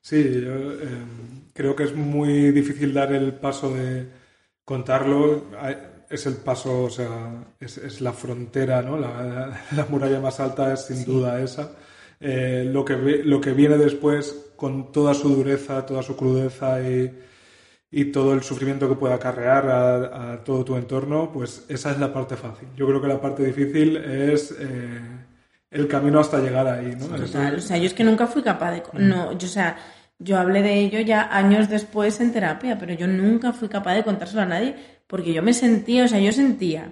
Sí, yo em, creo que es muy difícil dar el paso de contarlo es el paso, o sea, es, la frontera, ¿no? La, muralla más alta es sin duda esa. Eh, lo, que, lo que viene después, con toda su dureza, toda su crudeza y, todo el sufrimiento que puede acarrear a, todo tu entorno, pues esa es la parte fácil. Yo creo que la parte difícil es eh, el camino hasta llegar ahí, ¿no? total. O sea, yo es que nunca fui capaz de... No, yo, o sea, yo hablé de ello ya años después en terapia, pero yo nunca fui capaz de contárselo a nadie porque yo me sentía, o sea, yo sentía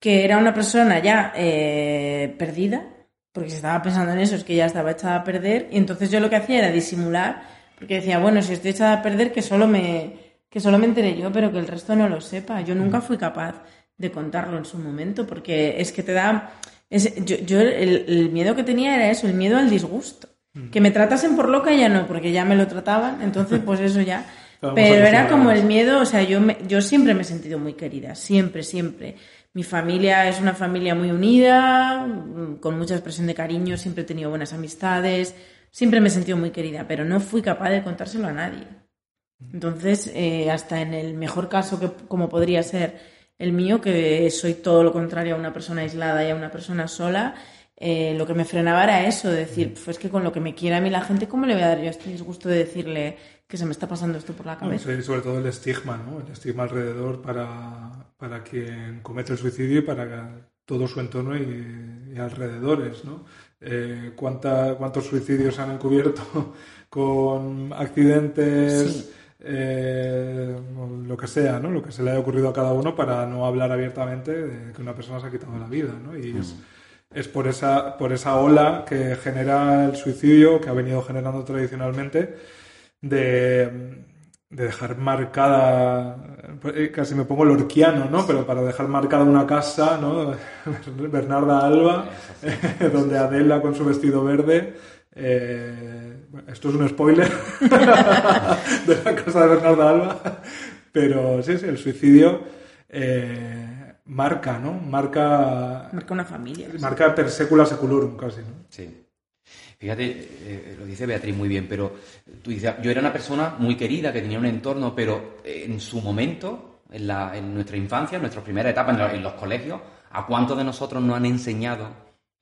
que era una persona ya eh, perdida, porque se estaba pensando en eso, es que ya estaba echada a perder, y entonces yo lo que hacía era disimular, porque decía, bueno, si estoy echada a perder, que solo me, que solo me enteré yo, pero que el resto no lo sepa. Yo nunca fui capaz de contarlo en su momento, porque es que te da... yo, el, el, miedo que tenía era eso, el miedo al disgusto. Que me tratasen por loca ya no, porque ya me lo trataban, entonces pues eso ya pero era como el miedo, o sea, yo, yo siempre me he sentido muy querida, siempre, siempre. Mi familia es una familia muy unida, con mucha expresión de cariño, siempre he tenido buenas amistades, siempre me he sentido muy querida, pero no fui capaz de contárselo a nadie. Entonces, eh, hasta en el mejor caso que como podría ser el mío, que soy todo lo contrario a una persona aislada y a una persona sola, eh, lo que me frenaba era eso, de decir, pues que con lo que me quiere a mí la gente, ¿cómo le voy a dar yo este disgusto de decirle que se me está pasando esto por la cabeza? sobre todo el estigma, ¿no? El estigma alrededor para, para quien comete el suicidio y para todo su entorno y, alrededores, ¿no? Eh, ¿Cuántos suicidios han encubierto con accidentes? Eh, lo que sea, ¿no? Lo que se le haya ocurrido a cada uno para no hablar abiertamente de que una persona se ha quitado la vida, ¿no? Y es, mm es por esa, por esa ola que genera el suicidio, que ha venido generando tradicionalmente, de, dejar marcada, eh, casi me pongo lorquiano, ¿no? Pero para dejar marcada una casa, ¿no? Bernarda Alba, donde Adela con su vestido verde. Eh, esto es un spoiler de la casa de Bernarda Alba, pero sí, sí, el suicidio. Eh, marca, ¿no? Marca... Marca una familia. Marca per secula seculorum, casi, ¿no? Sí. Fíjate, eh, lo dice Beatriz muy bien, pero tú dices, yo era una persona muy querida, que tenía un entorno, pero en su momento, en, la, en nuestra infancia, en nuestra primera etapa, en, los colegios, ¿a cuántos de nosotros nos han enseñado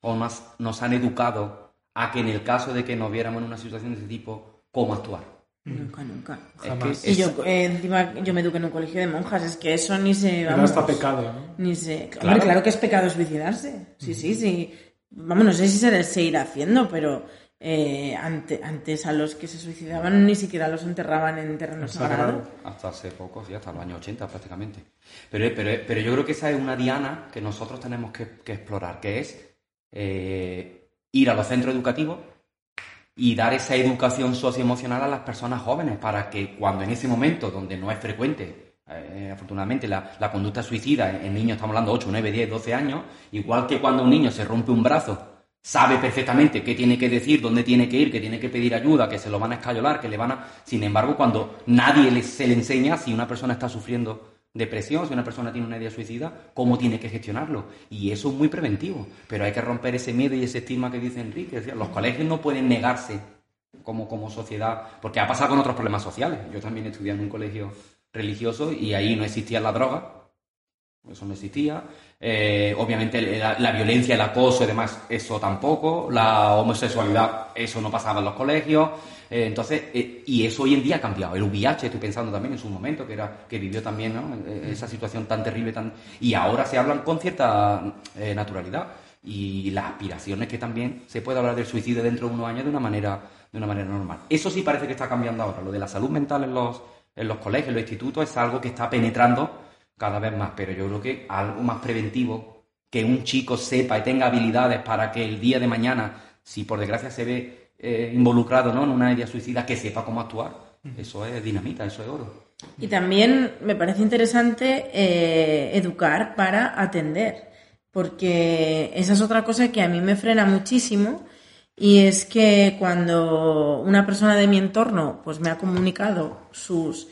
o nos, nos han educado a que en el caso de que nos viéramos en una situación de ese tipo, cómo actuar? Nunca, nunca. Jamás. y yo, eh, encima, yo me eduqué en un colegio de monjas, es que eso ni se. Vamos, hasta pecado, ¿no? Ni se. Claro. claro que es pecado suicidarse. Sí, sí, sí. Vamos, no sé si se seguirá haciendo, pero eh, antes a los que se suicidaban ni siquiera los enterraban en terreno sagrado. Hasta hace poco, sí, hasta los años 80 prácticamente. Pero, pero, pero yo creo que esa es una diana que nosotros tenemos que, explorar, que es eh, ir a los centros educativos y dar esa educación socioemocional a las personas jóvenes para que cuando en ese momento donde no es frecuente eh, afortunadamente la, conducta suicida en, niños estamos hablando 8, 9, 10, 12 años igual que cuando un niño se rompe un brazo sabe perfectamente qué tiene que decir, dónde tiene que ir, que tiene que pedir ayuda, que se lo van a escayolar, que le van a... Sin embargo, cuando nadie se le enseña si una persona está sufriendo depresión, si una persona tiene una idea suicida, cómo tiene que gestionarlo. Y eso es muy preventivo. Pero hay que romper ese miedo y ese estigma que dice Enrique. los colegios no pueden negarse como, como sociedad, porque ha pasado con otros problemas sociales. Yo también estudié en un colegio religioso y ahí no existía la droga, eso no existía. Eh, obviamente la, violencia, el acoso y demás, eso tampoco. La homosexualidad, eso no pasaba en los colegios. Eh, entonces, eh, y eso hoy en día ha cambiado. El VIH, estoy pensando también en su momento, que era que vivió también esa situación tan terrible. tan Y ahora se hablan con cierta naturalidad. Y las aspiraciones que también se puede hablar del suicidio dentro de unos años de una manera, de una manera normal. Eso sí parece que está cambiando ahora. Lo de la salud mental en los, en los colegios, en los institutos, es algo que está penetrando cada vez más, pero yo creo que algo más preventivo, que un chico sepa y tenga habilidades para que el día de mañana, si por desgracia se ve eh, involucrado ¿no? en una idea suicida, que sepa cómo actuar. Eso es dinamita, eso es oro. Y también me parece interesante eh, educar para atender, porque esa es otra cosa que a mí me frena muchísimo y es que cuando una persona de mi entorno pues me ha comunicado sus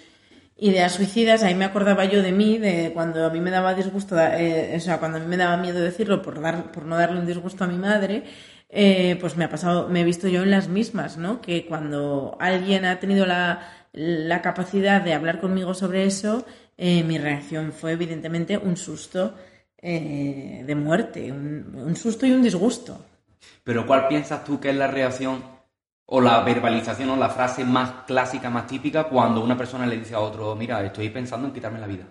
ideas suicidas, ahí me acordaba yo de mí, de cuando a mí me daba disgusto, eh, o sea, cuando a mí me daba miedo decirlo por, dar, por no darle un disgusto a mi madre, eh, pues me ha pasado, me he visto yo en las mismas, ¿no? Que cuando alguien ha tenido la, la capacidad de hablar conmigo sobre eso, eh, mi reacción fue evidentemente un susto de muerte, un, un susto y un disgusto. Pero ¿cuál piensas tú que es la reacción o la verbalización o la frase más clásica, más típica, cuando una persona le dice a otro, mira, estoy pensando en quitarme la vida.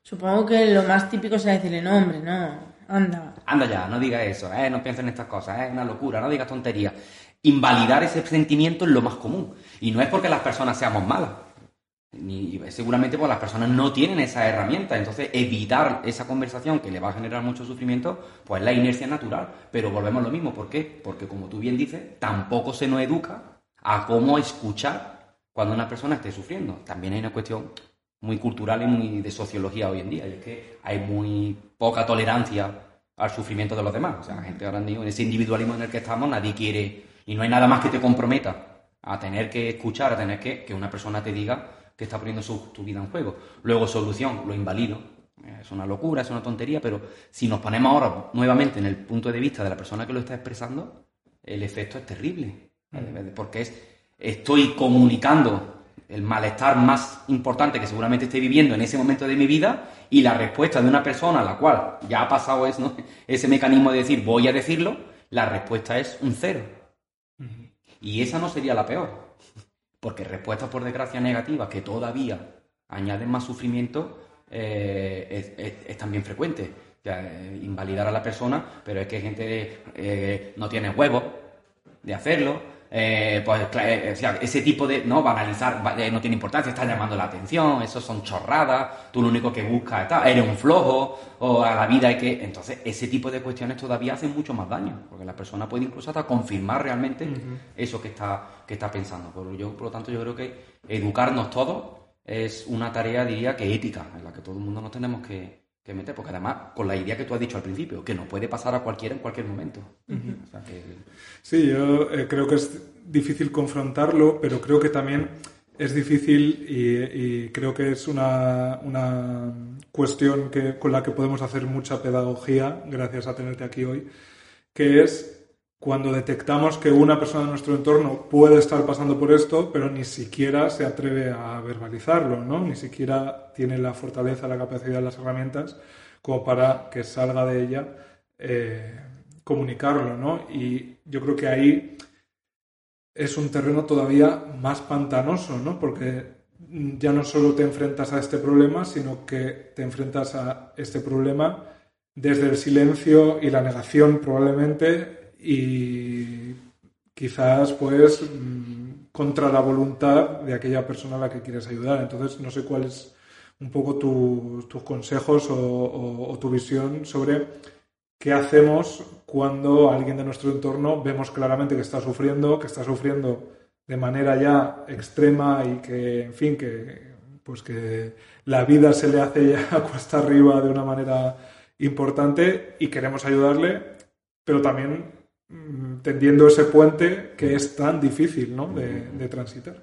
Supongo que lo más típico será decirle, no, hombre, no, anda. Anda ya, no digas eso, eh, no pienses en estas cosas, es una locura, no digas tonterías. Invalidar ese sentimiento es lo más común. Y no es porque las personas seamos malas, ni, seguramente pues las personas no tienen esa herramienta, entonces evitar esa conversación que le va a generar mucho sufrimiento, pues es la inercia natural. Pero volvemos a lo mismo, ¿por qué? Porque como tú bien dices, tampoco se nos educa a cómo escuchar cuando una persona esté sufriendo. También hay una cuestión muy cultural y muy de sociología hoy en día, y es que hay muy poca tolerancia al sufrimiento de los demás. O sea, la gente ahora mismo, en ese individualismo en el que estamos, nadie quiere, y no hay nada más que te comprometa a tener que escuchar, a tener que que una persona te diga que está poniendo tu vida en juego. Luego, solución, lo invalido. Es una locura, es una tontería, pero si nos ponemos ahora nuevamente en el punto de vista de la persona que lo está expresando, el efecto es terrible. Mm. Porque es, estoy comunicando el malestar más importante que seguramente esté viviendo en ese momento de mi vida y la respuesta de una persona a la cual ya ha pasado ese mecanismo de decir voy a decirlo, la respuesta es un cero. Y esa no sería la peor. Porque respuestas, por desgracia, negativas que todavía añaden más sufrimiento eh, es, también frecuente. Eh, invalidar a la persona, pero es que gente eh, no tiene huevos de hacerlo, eh, pues eh, ese tipo de, no, banalizar eh, no tiene importancia, está llamando la atención, eso son chorradas, tú lo único que buscas, es eres un flojo, o a la vida hay que... Entonces, ese tipo de cuestiones todavía hacen mucho más daño, porque la persona puede incluso hasta confirmar realmente eso que está, que está pensando. Por, yo, por lo tanto, yo creo que educarnos todos es una tarea, diría, que ética, en la que todo el mundo nos tenemos que, que meter, porque además, con la idea que tú has dicho al principio, que nos puede pasar a cualquiera en cualquier momento. Sí, yo eh, creo que es difícil confrontarlo, pero creo que también es difícil y, creo que es una, una cuestión que, con la que podemos hacer mucha pedagogía, gracias a tenerte aquí hoy, que es cuando detectamos que una persona de nuestro entorno puede estar pasando por esto, pero ni siquiera se atreve a verbalizarlo, ¿no? Ni siquiera tiene la fortaleza, la capacidad, las herramientas como para que salga de ella eh, comunicarlo, ¿no? Y yo creo que ahí es un terreno todavía más pantanoso, ¿no? Porque ya no solo te enfrentas a este problema, sino que te enfrentas a este problema desde el silencio y la negación probablemente y quizás pues mm, contra la voluntad de aquella persona a la que quieres ayudar. Entonces no sé cuál es un poco tus consejos o, tu visión sobre qué hacemos cuando alguien de nuestro entorno vemos claramente que está sufriendo, que está sufriendo de manera ya extrema y que, en fin, que pues que la vida se le hace ya cuesta arriba de una manera importante y queremos ayudarle, pero también tendiendo ese puente que es tan difícil ¿no? de, transitar.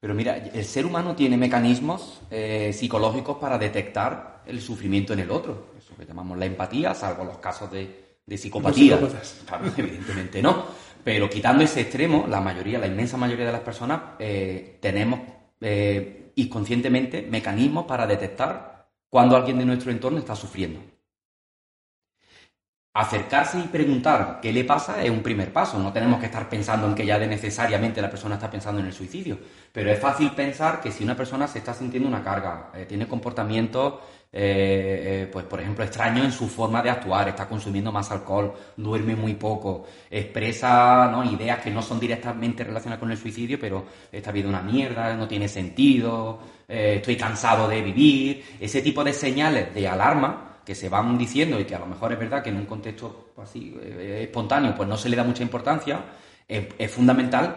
Pero mira, el ser humano tiene mecanismos eh, psicológicos para detectar el sufrimiento en el otro. Eso que llamamos la empatía, salvo los casos de, psicopatía. evidentemente no. Pero quitando ese extremo, la mayoría, la inmensa mayoría de las personas eh, tenemos eh, inconscientemente mecanismos para detectar cuando alguien de nuestro entorno está sufriendo. Acercarse y preguntar qué le pasa es un primer paso. No tenemos que estar pensando en que ya de necesariamente la persona está pensando en el suicidio. Pero es fácil pensar que si una persona se está sintiendo una carga, eh, tiene comportamientos eh, eh, pues por ejemplo, extraño en su forma de actuar, está consumiendo más alcohol, duerme muy poco, expresa ¿no? ideas que no son directamente relacionadas con el suicidio, pero esta vida es una mierda, no tiene sentido, eh, estoy cansado de vivir, ese tipo de señales de alarma que se van diciendo y que a lo mejor es verdad que en un contexto así espontáneo pues no se le da mucha importancia, es fundamental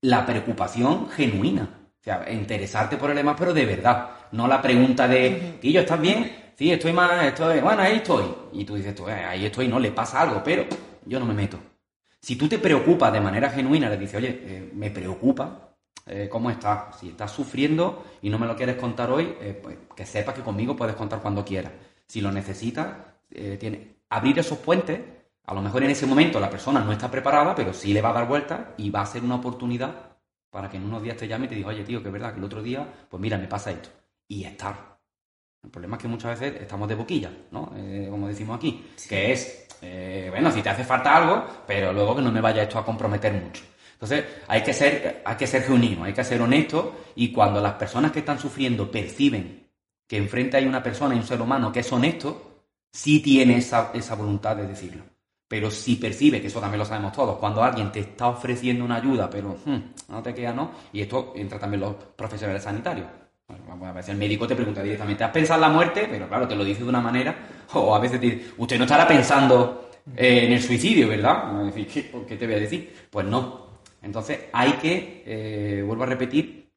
la preocupación genuina o sea, interesarte por el demás, pero de verdad. No la pregunta de, tío, ¿estás bien? Sí, estoy más, estoy, bueno, ahí estoy. Y tú dices, tú, eh, ahí estoy, no, le pasa algo, pero yo no me meto. Si tú te preocupas de manera genuina, le dices, oye, eh, me preocupa eh, cómo estás. Si estás sufriendo y no me lo quieres contar hoy, pues que sepas que conmigo puedes contar cuando quieras. Si lo necesitas, tiene, abrir esos puentes. A lo mejor en ese momento la persona no está preparada, pero sí le va a dar vuelta y va a ser una oportunidad para que en unos días te llame y te diga, oye, tío, que es verdad que el otro día, pues mira, me pasa esto. Y estar. El problema es que muchas veces estamos de boquilla, ¿no? Eh, como decimos aquí, que es, eh, bueno, si te hace falta algo, pero luego que no me vaya esto a comprometer mucho. Entonces, hay que ser, hay que ser genuino, hay que ser honesto y cuando las personas que están sufriendo perciben que enfrente hay una persona y un ser humano que es honesto, sí tiene esa, esa voluntad de decirlo. Pero si percibe, que eso también lo sabemos todos, cuando alguien te está ofreciendo una ayuda, pero hmm, no te queda, ¿no? Y esto entra también los profesionales sanitarios. a veces el médico te pregunta directamente, ¿has pensado en la muerte? Pero claro, te lo dice de una manera, o a veces te dice, usted no estará pensando eh, en el suicidio, ¿verdad? ¿qué, ¿qué te voy a decir? Pues no. Entonces hay que, eh, vuelvo a repetir,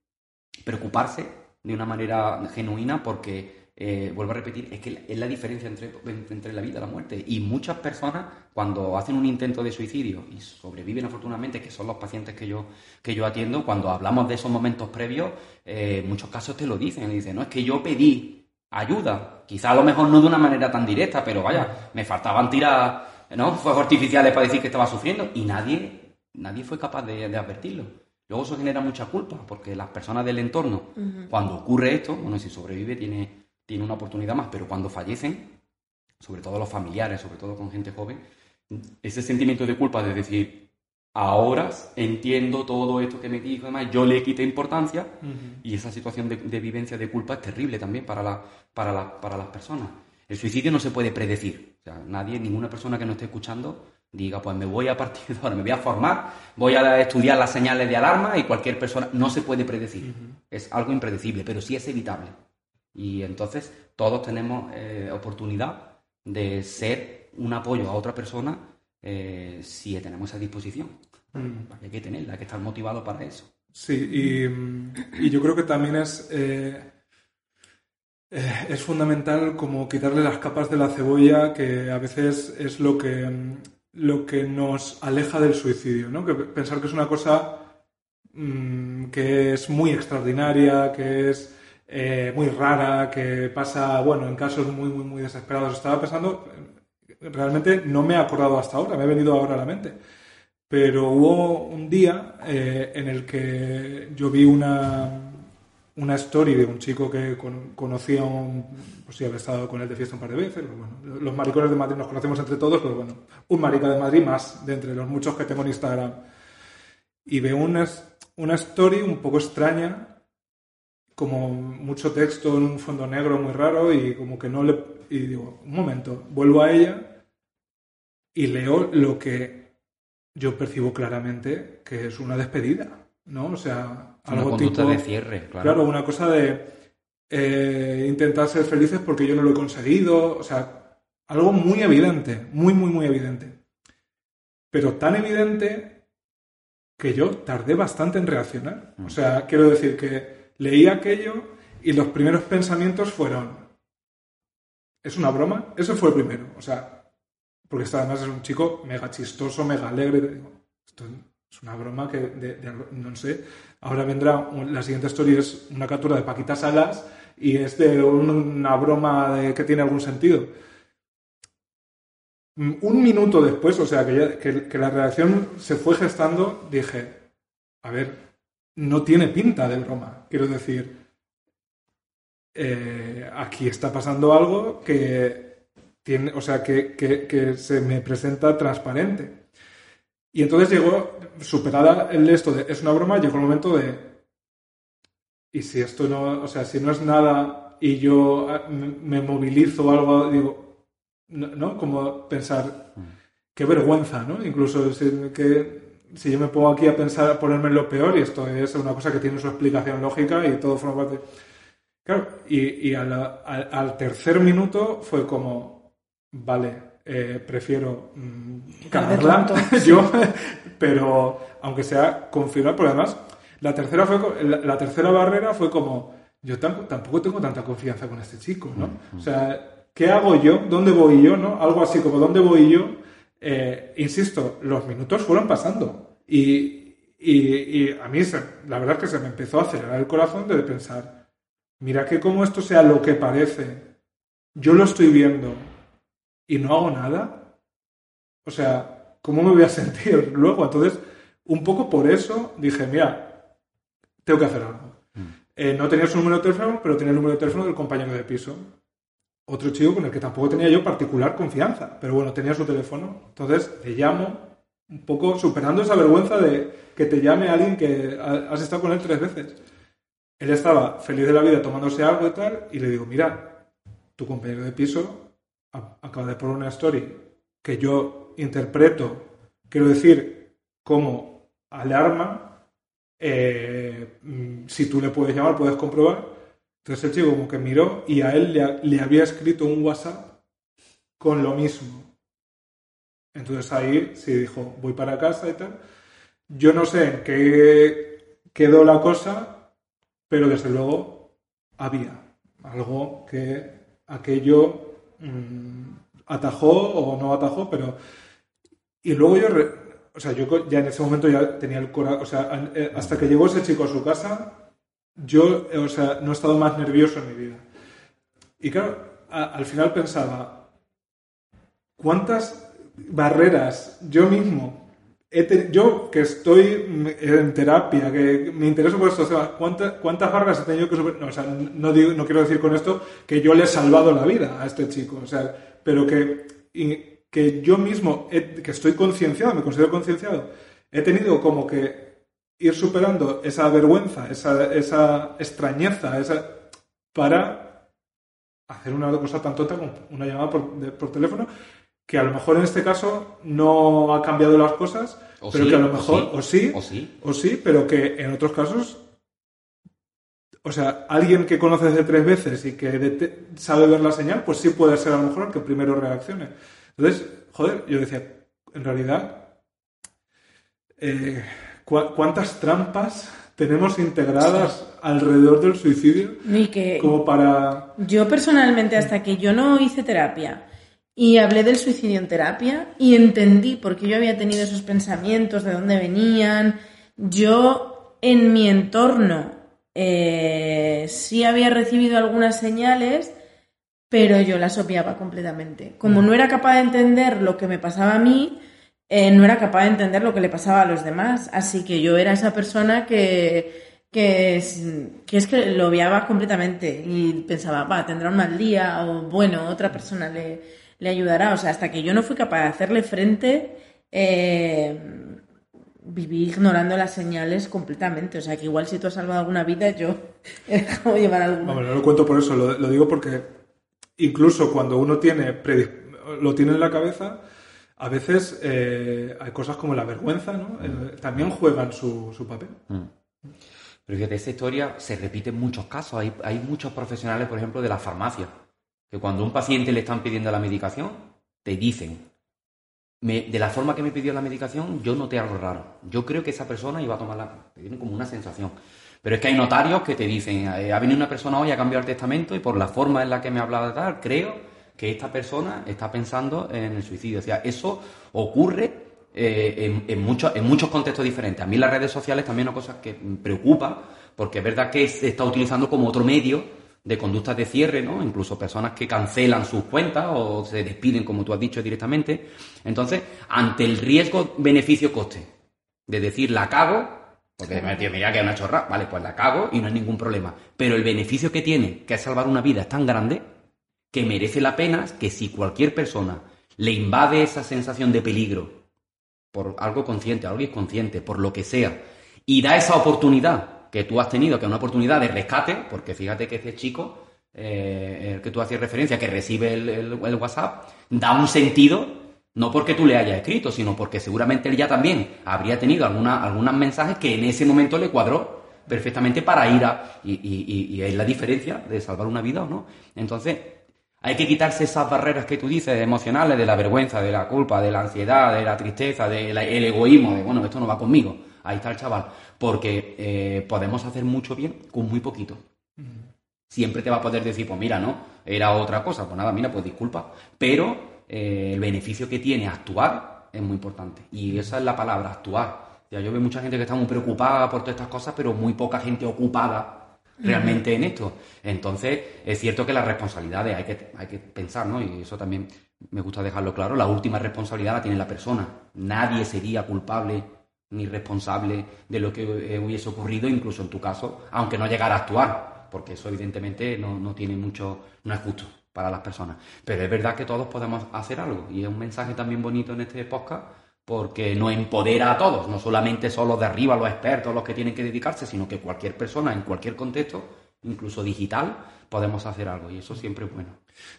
preocuparse de una manera genuina porque eh, vuelvo a repetir, es que es la diferencia entre, entre la vida y la muerte. Y muchas personas, cuando hacen un intento de suicidio y sobreviven afortunadamente, que son los pacientes que yo, que yo atiendo, cuando hablamos de esos momentos previos, eh, muchos casos te lo dicen. Dicen, no, es que yo pedí ayuda. Quizá a lo mejor no de una manera tan directa, pero vaya, me faltaban tiras, ¿no? Fuegos artificiales para decir que estaba sufriendo y nadie, nadie fue capaz de, advertirlo. Luego eso genera mucha culpa, porque las personas del entorno, cuando ocurre esto, bueno, si sobrevive, tiene tiene una oportunidad más, pero cuando fallecen, sobre todo los familiares, sobre todo con gente joven, ese sentimiento de culpa de decir, ahora entiendo todo esto que me dijo, además yo le quité importancia y esa situación de, vivencia de culpa es terrible también para, la, para, para las personas. El suicidio no se puede predecir. O sea, nadie, ninguna persona que no esté escuchando diga, pues me voy a partir de ahora, me voy a formar, voy a estudiar las señales de alarma y cualquier persona, no se puede predecir. Es algo impredecible, pero sí es evitable. Y entonces todos tenemos eh, oportunidad de ser un apoyo a otra persona eh, si tenemos esa disposición. Mm. Hay que tenerla, hay que estar motivado para eso. Sí, y, yo creo que también es, eh, es fundamental como quitarle las capas de la cebolla, que a veces es lo que, lo que nos aleja del suicidio, ¿no? Que pensar que es una cosa mm, que es muy extraordinaria, que es eh, muy rara, que pasa, bueno, en casos muy, muy, muy desesperados. Estaba pensando, realmente no me he acordado hasta ahora, me ha venido ahora a la mente. Pero hubo un día eh, en el que yo vi una, una story de un chico que conocía, un, pues sí, había estado con él de fiesta un par de veces. Bueno, los maricones de Madrid nos conocemos entre todos, pero bueno, un marica de Madrid más de entre los muchos que tengo en Instagram. Y veo una, una story un poco extraña como mucho texto en un fondo negro muy raro y como que no le... Y digo, un momento, vuelvo a ella y leo lo que yo percibo claramente que es una despedida, ¿no? O sea, algo tipo... de cierre, claro. Claro, una cosa de eh, intentar ser felices porque yo no lo he conseguido, o sea, Algo muy evidente, muy, muy, muy evidente. Pero tan evidente que yo tardé bastante en reaccionar. O sea, quiero decir que leí aquello y los primeros pensamientos fueron, ¿es una broma? Ese fue el primero. O sea, porque además es un chico mega chistoso, mega alegre. Esto es una broma que, no sé, ahora vendrá, la siguiente historia es una captura de Paquita Salas y es de una broma de, que tiene algún sentido. Un minuto después, o sea, que, que, la reacción se fue gestando, dije, a ver, no tiene pinta de broma. Quiero decir, eh, aquí está pasando algo que tiene, o sea, que, que, se me presenta transparente. Y entonces llegó, superada el esto de es una broma, llegó el momento de. Y si esto no, o sea, si no es nada y yo ah, me movilizo o algo, digo, ¿no? Como pensar, qué vergüenza, ¿no? Incluso que si yo me pongo aquí a pensar, a ponerme en lo peor, y esto es una cosa que tiene su explicación lógica y todo forma parte. Claro, y, al tercer minuto fue como, vale, eh, prefiero mmm, yo, pero aunque sea confirmar, porque además la tercera, fue, la, tercera barrera fue como, yo tampoco tengo tanta confianza con este chico, ¿no? O sea, ¿qué hago yo? ¿Dónde voy yo? ¿no? Algo así como, ¿dónde voy yo? Eh, insisto, los minutos fueron pasando y, y, a mí la verdad es que se me empezó a acelerar el corazón de pensar, mira que como esto sea lo que parece, yo lo estoy viendo, y no hago nada, o sea, ¿cómo me voy a sentir luego? Entonces, un poco por eso dije, mira, tengo que hacer algo. Mm. Eh, no tenía su número de teléfono, pero tenía el número de teléfono del compañero de piso. Otro chico con el que tampoco tenía yo particular confianza, pero bueno, tenía su teléfono. Entonces le llamo, un poco superando esa vergüenza de que te llame alguien que has estado con él tres veces. Él estaba feliz de la vida tomándose algo y tal, y le digo, mira, tu compañero de piso acaba de poner una story que yo interpreto, quiero decir, como alarma, eh, mm, si tú le puedes llamar, puedes comprobar. Entonces el chico como que miró y a él le, había escrito un WhatsApp con lo mismo. Entonces ahí sí dijo, voy para casa y tal. Yo no sé en qué quedó la cosa, pero desde luego había algo que aquello atajó o no atajó, pero... Y luego yo, o sea, yo ya en ese momento ya tenía el corazón, o sea, eh, hasta que llegó ese chico a su casa, yo, o sea, no he estado más nervioso en mi vida. Y claro, al final pensaba, ¿cuántas barreras yo mismo yo que estoy en terapia, que me intereso por esto, ¿cuántas, ¿cuántas barras he tenido que superar? No, o sea, no, digo, no quiero decir con esto que yo le he salvado la vida a este chico, o sea, pero que, que yo mismo, que estoy concienciado, me considero concienciado, he tenido como que ir superando esa vergüenza, esa, esa extrañeza, esa, para hacer una cosa tan tonta como una llamada por, por teléfono que a lo mejor en este caso no ha cambiado las cosas, pero que a lo mejor, o sí, o sí, o sí, pero que en otros casos, o sea, alguien que conoce desde tres veces y que sabe ver la señal, pues sí puede ser a lo mejor el que primero reaccione. Entonces, joder, yo decía, en realidad, eh, ¿cuántas trampas tenemos integradas alrededor del suicidio? Ni que como para... Yo personalmente, hasta que yo no hice terapia, y hablé del suicidio en terapia y entendí por qué yo había tenido esos pensamientos, de dónde venían. Yo en mi entorno eh, sí había recibido algunas señales, pero yo las obviaba completamente. Como mm. no era capaz de entender lo que me pasaba a mí, eh, no era capaz de entender lo que le pasaba a los demás. Así que yo era esa persona que, que, es, que es que lo obviaba completamente y pensaba, va, tendrá un mal día o bueno, otra persona le, le ayudará. O sea, hasta que yo no fui capaz de hacerle frente, eh, viví ignorando las señales completamente. O sea, que igual si tú has salvado alguna vida, yo he dejado llevar alguna. no lo cuento por eso, lo, digo porque incluso cuando uno tiene lo tiene en la cabeza, a veces eh, hay cosas como la vergüenza, ¿no? Eh, también juegan su, su papel. Mm. Pero fíjate, esta historia se repite en muchos casos. Hay, hay muchos profesionales, por ejemplo, de la farmacia que cuando un paciente le están pidiendo la medicación, te dicen, de la forma que me pidió la medicación, yo noté algo raro. Yo creo que esa persona iba a tomarla, te como una sensación. Pero es que hay notarios que te dicen, eh, ha venido una persona hoy a cambiar el testamento y por la forma en la que me ha hablado de tal, creo que esta persona está pensando en el suicidio. O sea, eso ocurre eh, en, muchos, en muchos contextos diferentes. A mí las redes sociales también es una cosa que me preocupa, porque es verdad que se está utilizando como otro medio de conductas de cierre, ¿no? Incluso personas que cancelan sus cuentas o se despiden, como tú has dicho, directamente. Entonces, ante el riesgo beneficio-coste de decir la cago, porque me mira que es una chorra, vale, pues la cago y no hay ningún problema. Pero el beneficio que tiene, que es salvar una vida, es tan grande que merece la pena que si cualquier persona le invade esa sensación de peligro por algo consciente, algo inconsciente, por lo que sea, y da esa oportunidad que tú has tenido, que es una oportunidad de rescate, porque fíjate que ese chico, eh, el que tú hacías referencia, que recibe el, WhatsApp, da un sentido, no porque tú le hayas escrito, sino porque seguramente él ya también habría tenido alguna, algunos mensajes que en ese momento le cuadró perfectamente para ir a... Y, y, es la diferencia de salvar una vida o no. Entonces, hay que quitarse esas barreras que tú dices, emocionales, de la vergüenza, de la culpa, de la ansiedad, de la tristeza, del egoísmo, de, bueno, esto no va conmigo. Ahí está el chaval porque eh, podemos hacer mucho bien con muy poquito. Siempre te va a poder decir, pues mira, no, era otra cosa, pues nada, mira, pues disculpa, pero eh, el beneficio que tiene actuar es muy importante. Y esa es la palabra, actuar. Ya, yo veo mucha gente que está muy preocupada por todas estas cosas, pero muy poca gente ocupada realmente en esto. Entonces, es cierto que las responsabilidades hay que, hay que pensar, ¿no? Y eso también me gusta dejarlo claro, la última responsabilidad la tiene la persona. Nadie sería culpable ni responsable de lo que eh, hubiese ocurrido, incluso en tu caso, aunque no llegara a actuar, porque eso evidentemente no, tiene mucho, no es justo para las personas. Pero es verdad que todos podemos hacer algo y es un mensaje también bonito en este podcast porque nos empodera a todos, no solamente son los de arriba, los expertos, los que tienen que dedicarse, sino que cualquier persona en cualquier contexto, incluso digital, podemos hacer algo y eso siempre es bueno.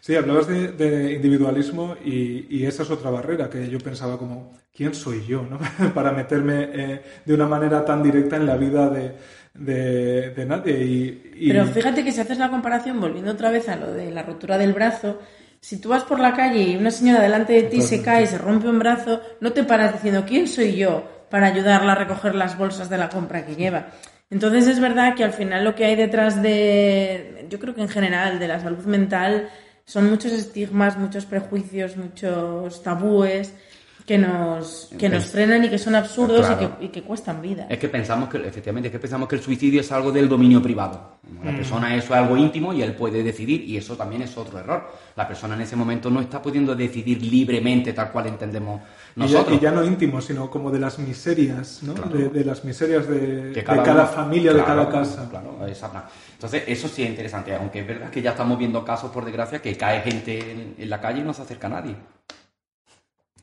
Sí, hablabas de, individualismo y, esa es otra barrera que yo pensaba como, ¿quién soy yo ¿no? para meterme eh, de una manera tan directa en la vida de, nadie? Y, Pero fíjate que si haces la comparación, volviendo otra vez a lo de la rotura del brazo, si tú vas por la calle y una señora delante de ti se cae y se rompe un brazo, no te paras diciendo, ¿quién soy yo para ayudarla a recoger las bolsas de la compra que lleva? Entonces es verdad que al final lo que hay detrás de, yo creo que en general, de la salud mental, son muchos estigmas, muchos prejuicios, muchos tabúes que nos, que nos frenan y que son absurdos y, que, cuestan vida. Es que pensamos que, efectivamente, es que pensamos que el suicidio es algo del dominio privado. La mm. persona eso es algo íntimo y él puede decidir y eso también es otro error. La persona en ese momento no está pudiendo decidir libremente tal cual entendemos nosotros. Y ya, no íntimo, sino como de las miserias, ¿no? De, las miserias de, cada, familia, de cada casa. Claro, Entonces, eso sí es interesante, aunque es verdad que ya estamos viendo casos, por desgracia, que cae gente en la calle y no se acerca a nadie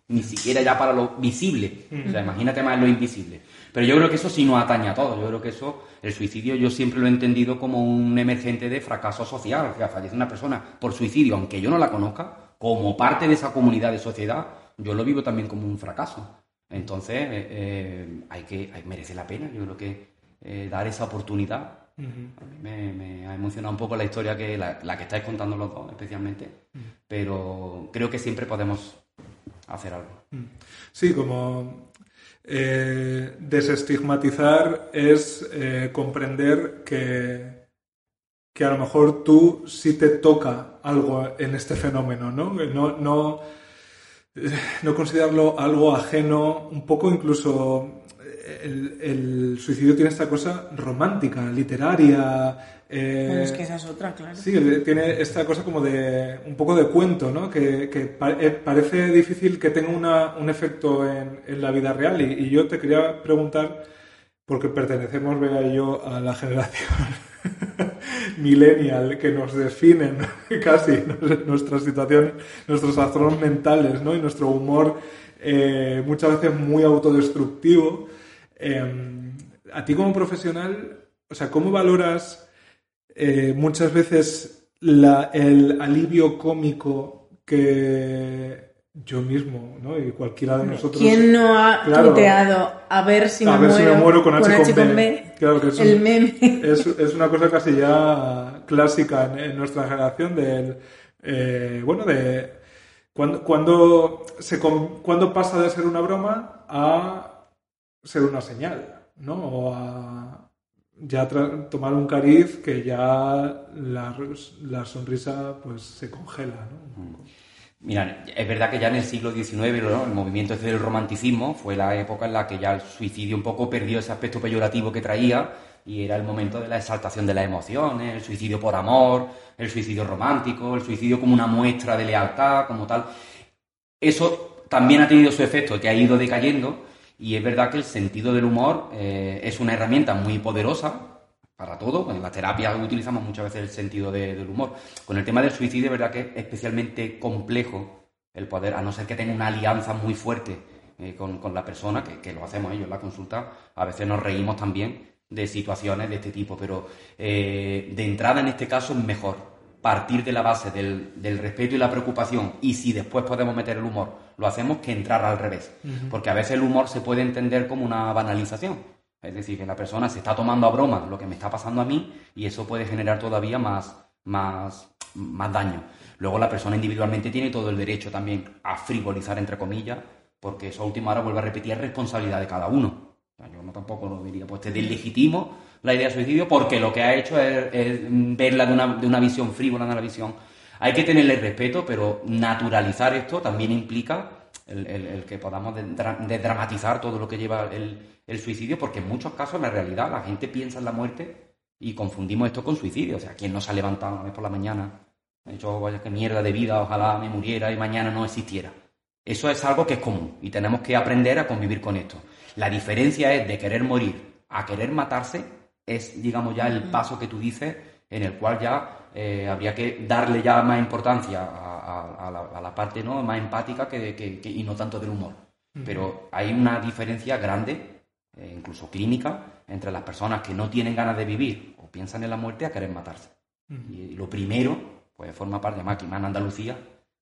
ni siquiera ya para lo visible. O sea, imagínate más lo invisible. Pero yo creo que eso sí nos atañe a todos. Yo creo que eso, el suicidio, yo siempre lo he entendido como un emergente de fracaso social. O sea, fallece una persona por suicidio, aunque yo no la conozca, como parte de esa comunidad de sociedad, yo lo vivo también como un fracaso. Entonces, eh, eh, hay que, merece la pena, yo creo que eh, dar esa oportunidad. A mí me, ha emocionado un poco la historia que la, que estáis contando los dos, especialmente. Pero creo que siempre podemos hacer algo. Sí, como eh, desestigmatizar es eh, comprender que, que a lo mejor tú sí te toca algo en este fenómeno, ¿no? No, no, no considerarlo algo ajeno, un poco incluso el, suicidio tiene esta cosa romántica, literaria. Eh, es que esa es otra, claro. Sí, tiene esta cosa como de un poco de cuento, ¿no? Que, eh, parece difícil que tenga una, un efecto en, la vida real. Y, yo te quería preguntar, porque pertenecemos, vea yo, a la generación millennial que nos definen casi nuestra situación, nuestros trastornos mentales, ¿no? Y nuestro humor eh, muchas veces muy autodestructivo. Em, a ti como profesional, o sea, ¿cómo valoras eh, muchas veces el alivio cómico que yo mismo, ¿no? Y cualquiera de nosotros. ¿Quién no ha tuiteado a ver si me, muero, con, H, con, B? Claro que es, el meme. Es, una cosa casi ya clásica en, nuestra generación del eh, bueno, de cuando, cuando, se, cuando pasa de ser una broma a ser una señal, ¿no? O a ya tomar un cariz que ya la, la sonrisa pues se congela, ¿no? Mm. Mira, es verdad que ya en el siglo XIX, el movimiento del romanticismo fue la época en la que ya el suicidio un poco perdió ese aspecto peyorativo que traía y era el momento de la exaltación de las emociones, el suicidio por amor, el suicidio romántico, el suicidio como una muestra de lealtad, como tal. Eso también ha tenido su efecto, que ha ido decayendo y es verdad que el sentido del humor eh, es una herramienta muy poderosa para todo. En la terapia utilizamos muchas veces el sentido del humor. Con el tema del suicidio, es verdad que es especialmente complejo el poder, a no ser que tenga una alianza muy fuerte eh, con, la persona, que, lo hacemos ellos en la consulta, a veces nos reímos también de situaciones de este tipo, pero eh, de entrada en este caso es mejor partir de la base del, respeto y la preocupación y si después podemos meter el humor, lo hacemos que entrar al revés, porque a veces el humor se puede entender como una banalización es decir, que la persona se está tomando a broma lo que me está pasando a mí y eso puede generar todavía más, más, más daño. Luego la persona individualmente tiene todo el derecho también a frivolizar, entre comillas, porque eso a última hora, vuelve a repetir, es responsabilidad de cada uno. yo no tampoco lo diría, pues te deslegitimo la idea de suicidio porque lo que ha hecho es, verla de una, de una, visión frívola, de una visión... Hay que tenerle respeto, pero naturalizar esto también implica el, que podamos desdramatizar todo lo que lleva el, suicidio, porque en muchos casos, la realidad, la gente piensa en la muerte y confundimos esto con suicidio. O sea, ¿quién no se ha levantado una vez por la mañana? Ha dicho, vaya que mierda de vida, ojalá me muriera y mañana no existiera. Eso es algo que es común y tenemos que aprender a convivir con esto. La diferencia es de querer morir a querer matarse, es, digamos, ya el paso que tú dices, en el cual ya eh, habría que darle ya más importancia a, la, parte ¿no? más empática que, y no tanto del humor. Pero hay una diferencia grande, eh, incluso clínica, entre las personas que no tienen ganas de vivir o piensan en la muerte a querer matarse. Y lo primero, pues forma parte, de aquí en Andalucía,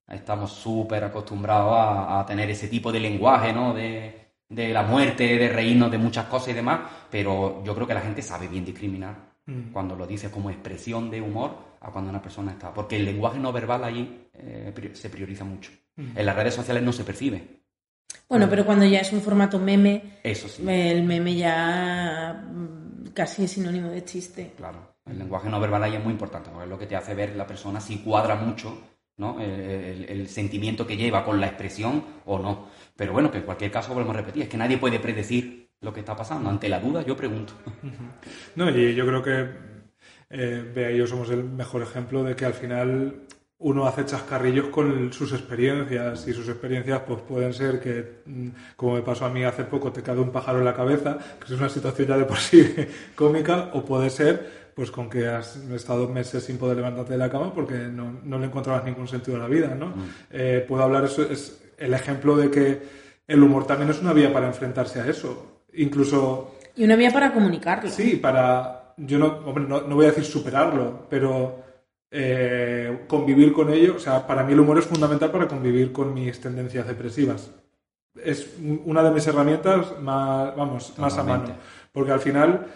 estamos súper acostumbrados a, tener ese tipo de lenguaje, ¿no? De, de la muerte, de reírnos de muchas cosas y demás, pero yo creo que la gente sabe bien discriminar cuando lo dice como expresión de humor a cuando una persona está. Porque el lenguaje no verbal ahí eh, se prioriza mucho. En las redes sociales no se percibe. Bueno, pero cuando ya es un formato meme, Eso el meme ya mm, casi es sinónimo de chiste. Claro, el lenguaje no verbal ahí es muy importante, porque es lo que te hace ver la persona si cuadra mucho ¿no? El, sentimiento que lleva con la expresión o no. Pero bueno, que en cualquier caso, volvemos a repetir, es que nadie puede predecir lo que está pasando. Ante la duda, yo pregunto. No, y yo creo que eh, Bea y yo somos el mejor ejemplo de que al final uno hace chascarrillos con sus experiencias y sus experiencias pues pueden ser que, mm, como me pasó a mí hace poco, te cae un pájaro en la cabeza, que es una situación ya de por sí cómica, o puede ser pues con que has estado meses sin poder levantarte de la cama porque no, no le encontrabas ningún sentido a la vida, ¿no? Mm. Eh, puedo hablar, eso es el ejemplo de que el humor también es una vía para enfrentarse a eso. Incluso... Y una vía para comunicarlo. Sí, para... Yo no, no, voy a decir superarlo, pero eh, convivir con ello. O sea, para mí el humor es fundamental para convivir con mis tendencias depresivas. Es una de mis herramientas más, vamos, más a mano. Porque al final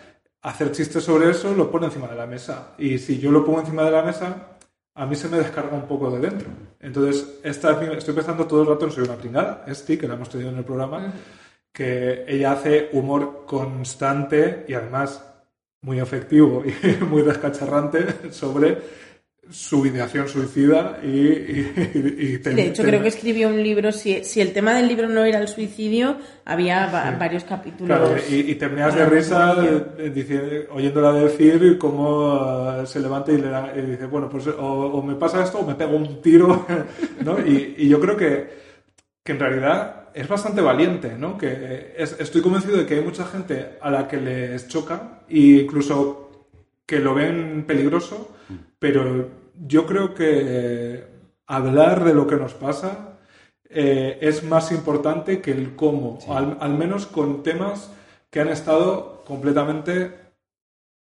hacer chistes sobre eso lo pone encima de la mesa. Y si yo lo pongo encima de la mesa, a mí se me descarga un poco de dentro. Entonces, esta, estoy pensando todo el rato en Soy una pringada, Esti, que la hemos tenido en el programa, que ella hace humor constante y además muy efectivo y muy descacharrante sobre su ideación suicida y... de hecho, creo que escribió un libro, si, si, el tema del libro no era el suicidio, había varios capítulos... Claro, y, terminas de risa eh, oyéndola decir cómo eh, se levanta y le dice, bueno, pues o, me pasa esto o me pego un tiro, ¿no? Y, yo creo que, que en realidad es bastante valiente, ¿no? Que estoy convencido de que hay mucha gente a la que les choca e incluso que lo ven peligroso, pero yo creo que hablar de lo que nos pasa eh, es más importante que el cómo, al, menos con temas que han estado completamente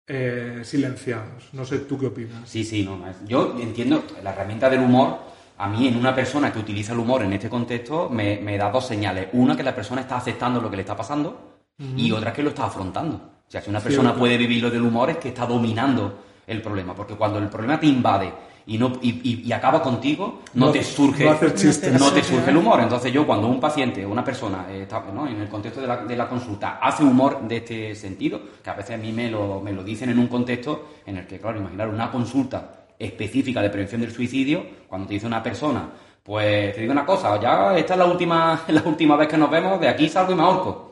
eh, silenciados. No sé, ¿tú qué opinas? Sí, sí, no, yo entiendo la herramienta del humor. A mí, en una persona que utiliza el humor en este contexto, me, da dos señales. Una, que la persona está aceptando lo que le está pasando, y otra, que lo está afrontando. O sea, si una persona puede vivir lo del humor, es que está dominando el problema, porque cuando el problema te invade y, no, y, acaba contigo, no, te surge, no, te surge el humor. Entonces yo cuando un paciente o una persona eh, está, en el contexto de la, de la, consulta hace humor de este sentido, que a veces a mí me lo, me lo dicen en un contexto en el que, claro, imaginar una consulta específica de prevención del suicidio, cuando te dice una persona, pues te digo una cosa, ya esta es la última, la última vez que nos vemos, de aquí salgo y me ahorco.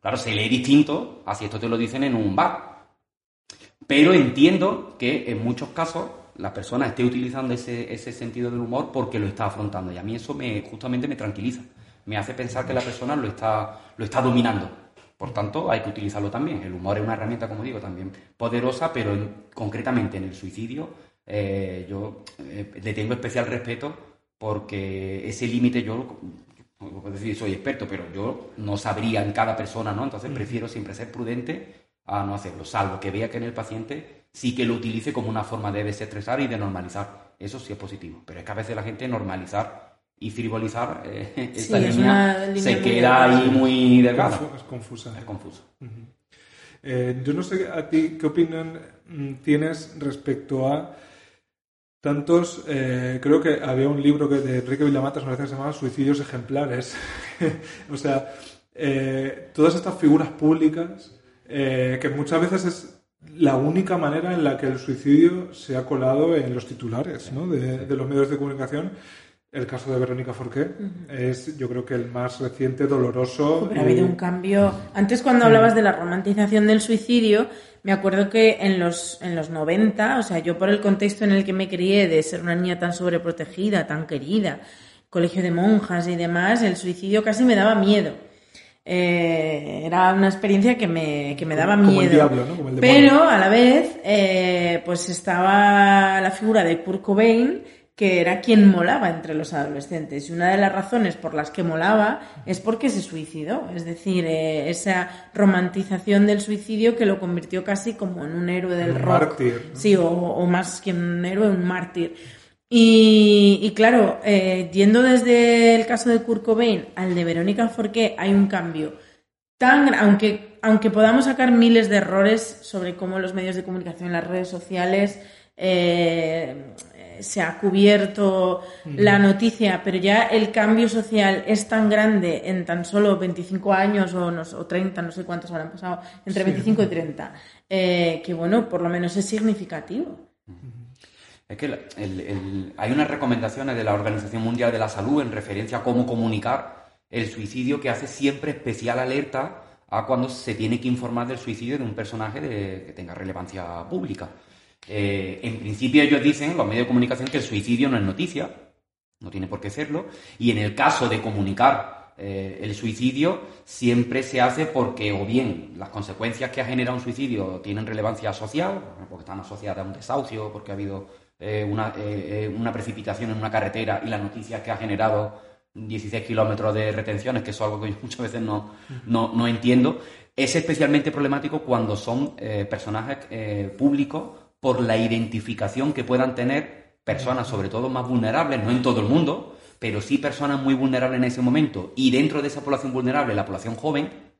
Claro, se lee distinto así esto te lo dicen en un bar. Pero entiendo que en muchos casos la persona esté utilizando ese, ese sentido del humor porque lo está afrontando. Y a mí eso me, justamente me tranquiliza. Me hace pensar que la persona lo está, lo está dominando. Por tanto, hay que utilizarlo también. El humor es una herramienta, como digo, también poderosa, pero concretamente en el suicidio eh, yo eh, le tengo especial respeto porque ese límite yo, puedo decir, soy experto, pero yo no sabría en cada persona, ¿no? Entonces prefiero siempre ser prudente a no hacerlo, salvo que vea que en el paciente sí que lo utilice como una forma de desestresar y de normalizar. Eso sí es positivo, pero es que a veces la gente normalizar y frivolizar, eh, esta línea, se queda ahí muy delgada. Es confusa. Es confusa. Eh, yo no sé a ti qué opinión mm, tienes respecto a tantos, eh, creo que había un libro que de Enrique Villamatas, una vez se llamaba Suicidios ejemplares. o sea, todas estas figuras públicas eh, que muchas veces es la única manera en la que el suicidio se ha colado en los titulares de, los medios de comunicación. El caso de Verónica Forqué es, yo creo que el más reciente, doloroso. ha habido un cambio. Antes, cuando hablabas de la romantización del suicidio, me acuerdo que en los, en los 90, o sea, yo por el contexto en el que me crié de ser una niña tan sobreprotegida, tan querida, colegio de monjas y demás, el suicidio casi me daba miedo. Eh, era una experiencia que me, que me daba miedo. Pero a la vez, eh, pues estaba la figura de Kurt Cobain, que era quien molaba entre los adolescentes. Y una de las razones por las que molaba es porque se suicidó. Es decir, eh, esa romantización del suicidio que lo convirtió casi como en un héroe del rock. Mártir, Sí, o, o, más que un héroe, un mártir. Y, claro, eh, yendo desde el caso de Kurt Cobain al de Verónica Forqué, hay un cambio tan aunque aunque podamos sacar miles de errores sobre cómo los medios de comunicación, las redes sociales eh, se ha cubierto la noticia, pero ya el cambio social es tan grande en tan solo 25 años o, o 30, no sé cuántos habrán pasado, entre 25 y 30, eh, que bueno, por lo menos es significativo. Es que hay unas recomendaciones de la Organización Mundial de la Salud en referencia a cómo comunicar el suicidio que hace siempre especial alerta a cuando se tiene que informar del suicidio de un personaje que tenga relevancia pública. Eh, en principio ellos dicen, los medios de comunicación, que el suicidio no es noticia, no tiene por qué serlo, y en el caso de comunicar eh, el suicidio siempre se hace porque o bien las consecuencias que ha generado un suicidio tienen relevancia social, porque están asociadas a un desahucio, porque ha habido eh, una, eh, eh, una, precipitación en una carretera y la noticia que ha generado 16 kilómetros de retenciones, que es algo que yo muchas veces no, no, entiendo, es especialmente problemático cuando son personajes públicos por la identificación que puedan tener personas, sobre todo más vulnerables, no en todo el mundo, pero sí personas muy vulnerables en ese momento. Y dentro de esa población vulnerable, la población joven,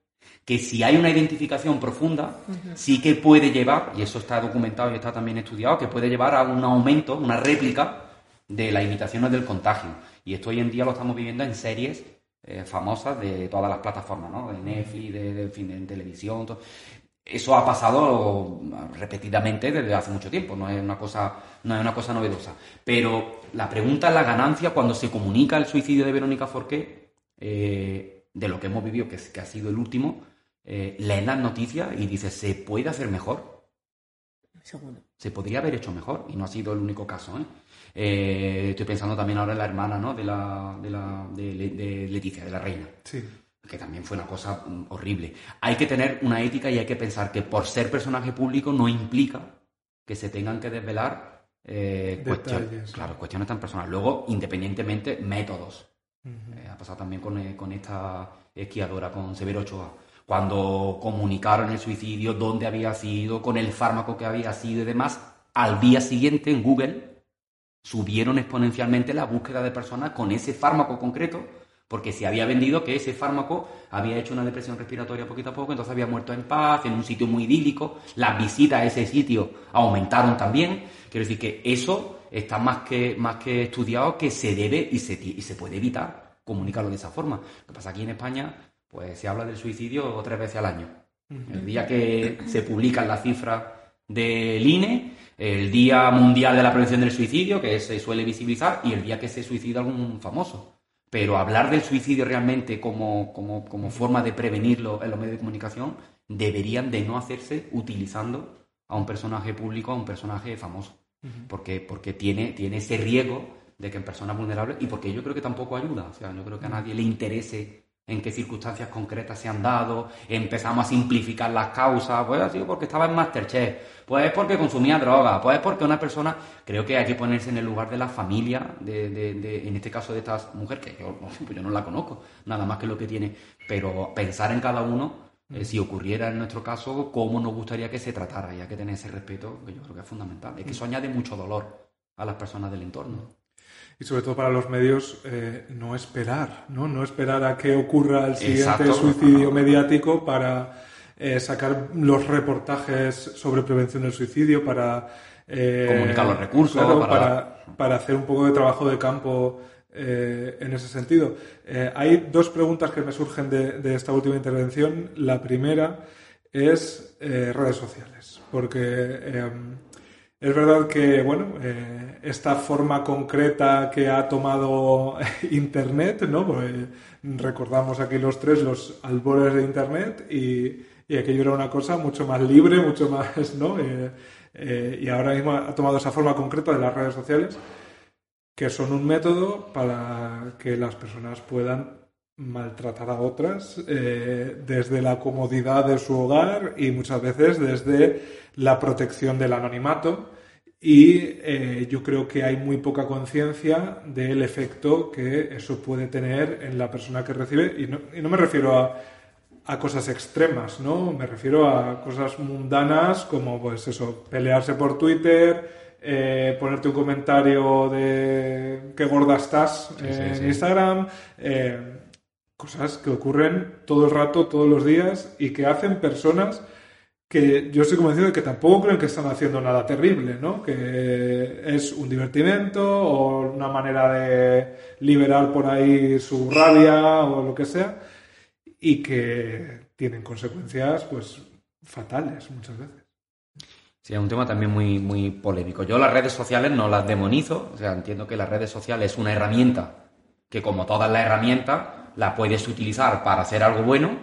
que si hay una identificación profunda, sí que puede llevar, y eso está documentado y está también estudiado, que puede llevar a un aumento, una réplica de las imitaciones del contagio. Y esto hoy en día lo estamos viviendo en series eh, famosas de todas las plataformas, ¿no? De Netflix, de, televisión. Eso ha pasado repetidamente desde hace mucho tiempo, no es una cosa, no es una cosa novedosa. Pero la pregunta es la ganancia cuando se comunica el suicidio de Verónica Forqué, eh, de lo que hemos vivido, que, que ha sido el último, eh, leen las noticias y dice, ¿se puede hacer mejor? Se podría haber hecho mejor y no ha sido el único caso. ¿eh? Eh, estoy pensando también ahora en la hermana ¿no? de, la, de, la, de, Leticia, de la reina. Que también fue una cosa mm, horrible. Hay que tener una ética y hay que pensar que por ser personaje público no implica que se tengan que desvelar cuestiones, claro, cuestiones tan personales. Luego, independientemente, métodos. ha pasado también con, con esta esquiadora, con Severo Ochoa cuando comunicaron el suicidio, dónde había sido, con el fármaco que había sido y demás, al día siguiente en Google subieron exponencialmente la búsqueda de personas con ese fármaco concreto, porque se había vendido que ese fármaco había hecho una depresión respiratoria poquito a poco, entonces había muerto en paz, en un sitio muy idílico, las visitas a ese sitio aumentaron también. Quiero decir que eso está más que, más que estudiado que se debe y se, y se puede evitar comunicarlo de esa forma. Lo que pasa aquí en España, pues se habla del suicidio tres veces al año. El día que se publican las cifras del INE, el Día Mundial de la Prevención del Suicidio, que se suele visibilizar, y el día que se suicida algún famoso. Pero hablar del suicidio realmente como, como, como forma de prevenirlo en los medios de comunicación deberían de no hacerse utilizando a un personaje público, a un personaje famoso. porque, porque tiene, tiene ese riesgo de que en personas vulnerables, y porque yo creo que tampoco ayuda. O sea, yo creo que a nadie le interese en qué circunstancias concretas se han dado, empezamos a simplificar las causas, pues ha sido porque estaba en Masterchef, pues porque consumía droga, pues porque una persona, creo que hay que ponerse en el lugar de la familia, de, de, en este caso de esta mujer, que yo, pues yo no la conozco, nada más que lo que tiene, pero pensar en cada uno, eh, si ocurriera en nuestro caso, cómo nos gustaría que se tratara, y hay que tener ese respeto, que yo creo que es fundamental, es que eso añade mucho dolor a las personas del entorno y sobre todo para los medios eh, no esperar, ¿no? No esperar a que ocurra el siguiente suicidio mediático para eh, sacar los reportajes sobre prevención del suicidio, para eh, comunicar los recursos, para... para... hacer un poco de trabajo de campo en ese sentido. hay dos preguntas que me surgen de, de, esta última intervención. La primera es redes sociales, porque es verdad que, bueno, eh, esta forma concreta que ha tomado Internet, ¿no? Pues, recordamos aquí los tres los albores de Internet y, aquello era una cosa mucho más libre, mucho más, ¿no? Eh, eh, y ahora mismo ha tomado esa forma concreta de las redes sociales, que son un método para que las personas puedan maltratar a otras desde la comodidad de su hogar y muchas veces desde la protección del anonimato y eh, yo creo que hay muy poca conciencia del efecto que eso puede tener en la persona que recibe. Y no, y no me refiero a, a, cosas extremas, ¿no? Me refiero a cosas mundanas como, pues eso, pelearse por Twitter, eh, ponerte un comentario de qué gorda estás en Instagram. Cosas que ocurren todo el rato, todos los días y que hacen personas que yo estoy convencido de que tampoco creen que están haciendo nada terrible, ¿no? Que es un divertimento o una manera de liberar por ahí su rabia o lo que sea y que tienen consecuencias pues fatales muchas veces. Sí, es un tema también muy, muy polémico. Yo las redes sociales no las demonizo, o sea, entiendo que las redes sociales es una herramienta que como todas las herramientas la puedes utilizar para hacer algo bueno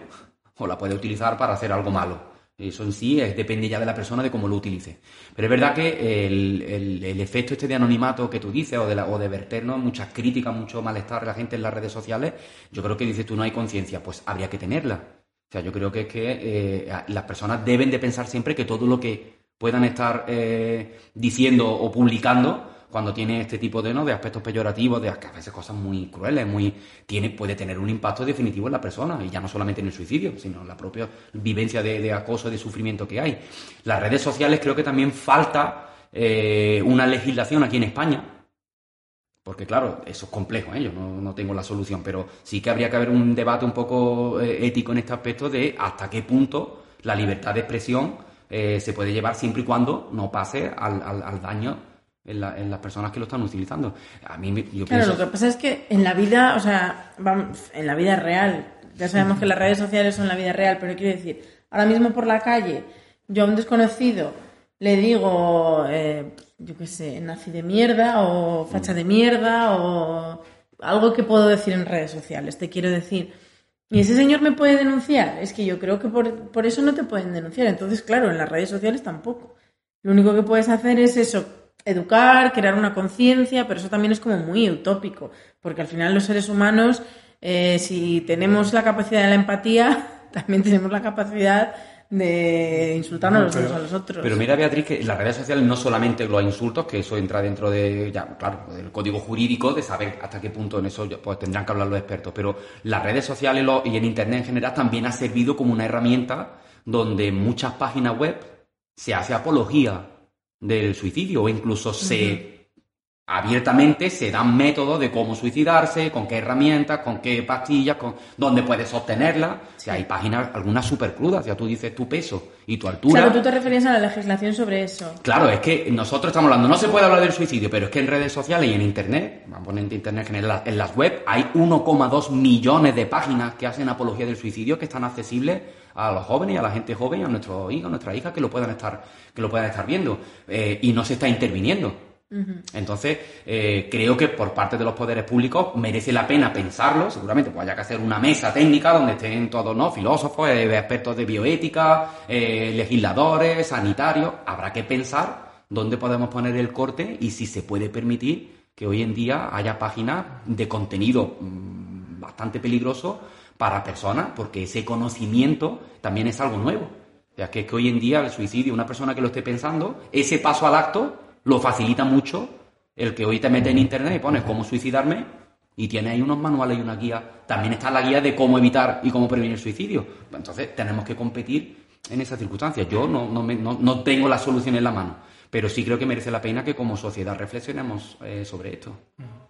o la puedes utilizar para hacer algo malo. Eso en sí depende ya de la persona de cómo lo utilice. Pero es verdad que el, efecto este de anonimato que tú dices o de, la, o de verternos muchas críticas, mucho malestar de la gente en las redes sociales, yo creo que dices tú no hay conciencia, pues habría que tenerla. O sea, yo creo que es que eh, las personas deben de pensar siempre que todo lo que puedan estar eh, diciendo o publicando cuando tiene este tipo de, ¿no? de aspectos peyorativos, de a veces cosas muy crueles, muy, tiene, puede tener un impacto definitivo en la persona, y ya no solamente en el suicidio, sino en la propia vivencia de, de acoso, de sufrimiento que hay. Las redes sociales creo que también falta eh, una legislación aquí en España, porque claro, eso es complejo, ¿eh? yo no, tengo la solución, pero sí que habría que haber un debate un poco eh, ético en este aspecto de hasta qué punto la libertad de expresión eh, se puede llevar siempre y cuando no pase al, al daño en, las personas que lo están utilizando. A mí, yo claro, lo que pasa es que en la vida, o sea, en la vida real, ya sabemos que las redes sociales son la vida real, pero quiero decir, ahora mismo por la calle, yo a un desconocido le digo, eh, yo qué sé, nazi de mierda o facha de mierda o algo que puedo decir en redes sociales, te quiero decir. ¿Y ese señor me puede denunciar? Es que yo creo que por, por eso no te pueden denunciar. Entonces, claro, en las redes sociales tampoco. Lo único que puedes hacer es eso, educar, crear una conciencia, pero eso también es como muy utópico, porque al final los seres humanos, eh, si tenemos la capacidad de la empatía, también tenemos la capacidad de insultarnos los unos a los otros. Pero mira, Beatriz, que en las redes sociales no solamente los insultos, que eso entra dentro de, ya, claro, del código jurídico, de saber hasta qué punto en eso pues tendrán que hablar los expertos, pero las redes sociales y en Internet en general también ha servido como una herramienta donde muchas páginas web se hace apología del suicidio o incluso se abiertamente se dan métodos de cómo suicidarse, con qué herramientas, con qué pastillas, con dónde puedes obtenerla. Si hay páginas, algunas súper crudas, ya tú dices tu peso y tu altura. Claro, tú te referías a la legislación sobre eso. Claro, es que nosotros estamos hablando, no se puede hablar del suicidio, pero es que en redes sociales y en internet, vamos a poner en internet en, en las web, hay 1,2 millones de páginas que hacen apología del suicidio que están accesibles a los jóvenes y a la gente joven, a nuestros hijos, a nuestras hijas que lo puedan estar, que lo puedan estar viendo. Eh, y no se está interviniendo. Entonces, eh, creo que por parte de los poderes públicos merece la pena pensarlo. Seguramente pues haya que hacer una mesa técnica donde estén todos, ¿no? Filósofos, eh, expertos de bioética, eh, legisladores, sanitarios. Habrá que pensar dónde podemos poner el corte y si se puede permitir que hoy en día haya páginas de contenido mm, bastante peligroso para personas, porque ese conocimiento también es algo nuevo. O sea, que, hoy en día el suicidio, una persona que lo esté pensando, ese paso al acto lo facilita mucho el que hoy te metes en internet y pones cómo suicidarme y tiene ahí unos manuales y una guía. También está la guía de cómo evitar y cómo prevenir el suicidio. Entonces tenemos que competir en esas circunstancias. Yo no, no, no, tengo la solución en la mano, pero sí creo que merece la pena que como sociedad reflexionemos eh, sobre esto,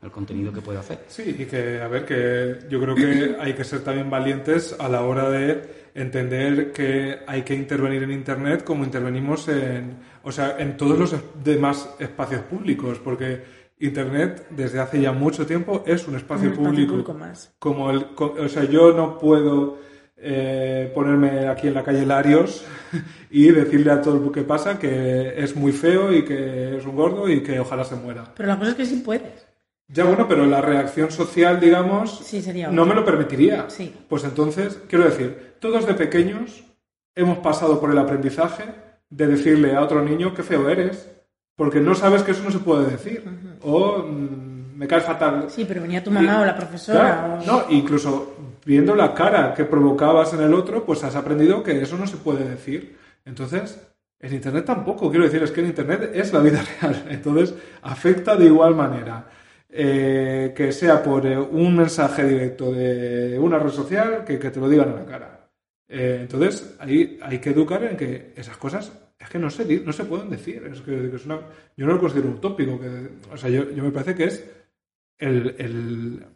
el contenido que puede hacer. Sí, y que, a ver, que yo creo que hay que ser también valientes a la hora de entender que hay que intervenir en Internet como intervenimos en, o sea, en todos los demás espacios públicos, porque Internet desde hace ya mucho tiempo es un espacio, público. más. Como el, o sea, yo no puedo eh, ponerme aquí en la calle Larios y decirle a todo el que pasa que es muy feo y que es un gordo y que ojalá se muera. Pero la cosa es que sí puedes. Ya bueno, pero la reacción social, digamos, no me lo permitiría. Sí. Pues entonces, quiero decir, todos de pequeños hemos pasado por el aprendizaje de decirle a otro niño qué feo eres, porque no sabes que eso no se puede decir. O mm, me caes fatal. Sí, pero venía tu mamá o la profesora. No, incluso viendo la cara que provocabas en el otro, pues has aprendido que eso no se puede decir. Entonces, en Internet tampoco, quiero decir, es que en Internet es la vida real. Entonces, afecta de igual manera. Eh, que sea por eh, un mensaje directo de una red social que, te lo digan en la cara. Eh, entonces, ahí hay que educar en que esas cosas es que no se, no se pueden decir. Es que, es una, yo no lo considero utópico. Que, o sea, yo, yo me parece que es el, el,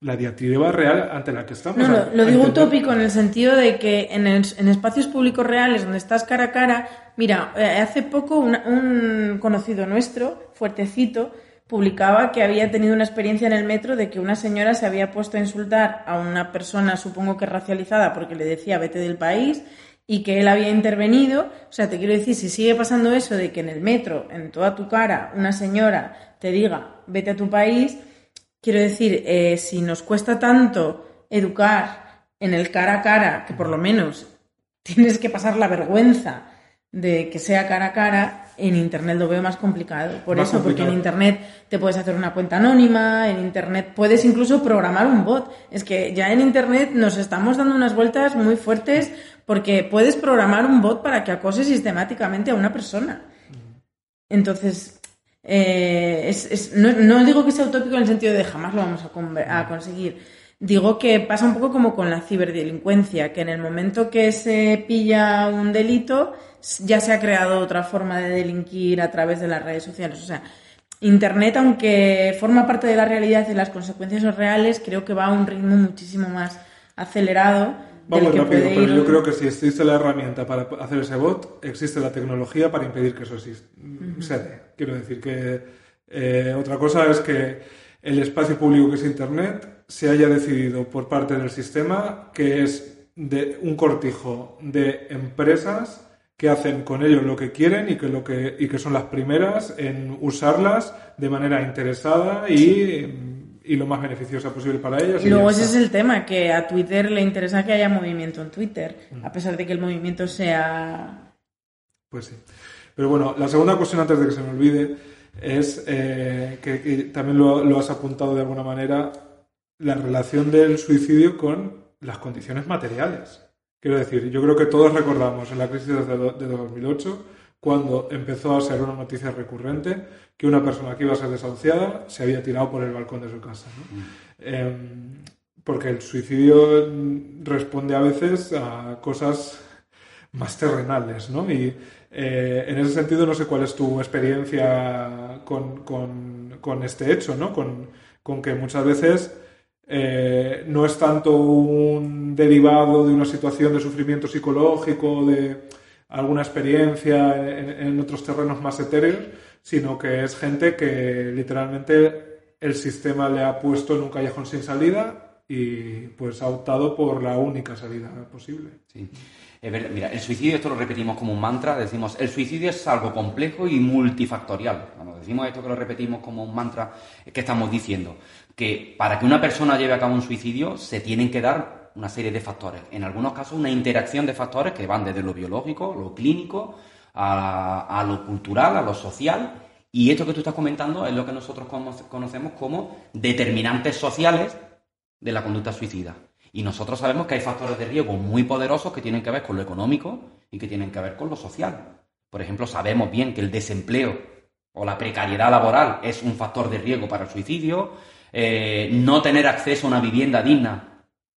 la diatriba real ante la que estamos. No, lo, digo utópico en el sentido de que en, en, espacios públicos reales donde estás cara a cara, mira, hace poco un conocido nuestro, fuertecito, publicaba que había tenido una experiencia en el metro de que una señora se había puesto a insultar a una persona, supongo que racializada, porque le decía vete del país, y que él había intervenido. O sea, te quiero decir, si sigue pasando eso de que en el metro, en toda tu cara, una señora te diga vete a tu país, quiero decir, eh, si nos cuesta tanto educar en el cara a cara, que por lo menos tienes que pasar la vergüenza de que sea cara a cara, en Internet lo veo más complicado. Por eso, porque en Internet te puedes hacer una cuenta anónima, en Internet puedes incluso programar un bot. Es que ya en Internet nos estamos dando unas vueltas muy fuertes porque puedes programar un bot para que acose sistemáticamente a una persona. Entonces, eh, no, digo que sea utópico en el sentido de jamás lo vamos a, a conseguir. Digo que pasa un poco como con la ciberdelincuencia, que en el momento que se pilla un delito, ya se ha creado otra forma de delinquir a través de las redes sociales. O sea, Internet, aunque forma parte de la realidad y las consecuencias son reales, creo que va a un ritmo muchísimo más acelerado. Vamos rápido, pero yo creo que si existe la herramienta para hacer ese bot, existe la tecnología para impedir que eso exista. Quiero decir que eh, otra cosa es que el espacio público que es Internet se haya decidido por parte del sistema que es de un cortijo de empresas que hacen con ellos lo que quieren y que, lo que, y que son las primeras en usarlas de manera interesada y, y lo más beneficiosa posible para ellas. Y, luego ese es el tema, que a Twitter le interesa que haya movimiento en Twitter, mm. a pesar de que el movimiento sea... Pues sí. Pero bueno, la segunda cuestión antes de que se me olvide es eh, que, también lo, lo has apuntado de alguna manera, la relación del suicidio con las condiciones materiales. Quiero decir, yo creo que todos recordamos en la crisis de, 2008, cuando empezó a ser una noticia recurrente, que una persona que iba a ser desahuciada se había tirado por el balcón de su casa. Mm. Em, porque el suicidio responde a veces a cosas más terrenales, ¿no? Y eh, en ese sentido no sé cuál es tu experiencia con, con este hecho, ¿no? Con, con que muchas veces eh, no es tanto un derivado de una situación de sufrimiento psicológico, de alguna experiencia en, otros terrenos más etéreos, sino que es gente que literalmente el sistema le ha puesto en un callejón sin salida y pues ha optado por la única salida posible. Sí. mira, el suicidio, esto lo repetimos como un mantra, decimos, el suicidio es algo complejo y multifactorial. Cuando decimos esto que lo repetimos como un mantra, ¿qué estamos diciendo? que para que una persona lleve a cabo un suicidio se tienen que dar una serie de factores. En algunos casos una interacción de factores que van desde lo biológico, lo clínico, a, lo cultural, a lo social. Y esto que tú estás comentando es lo que nosotros conocemos como determinantes sociales de la conducta suicida. Y nosotros sabemos que hay factores de riesgo muy poderosos que tienen que ver con lo económico y que tienen que ver con lo social. Por ejemplo, sabemos bien que el desempleo o la precariedad laboral es un factor de riesgo para el suicidio, eh, no tener acceso a una vivienda digna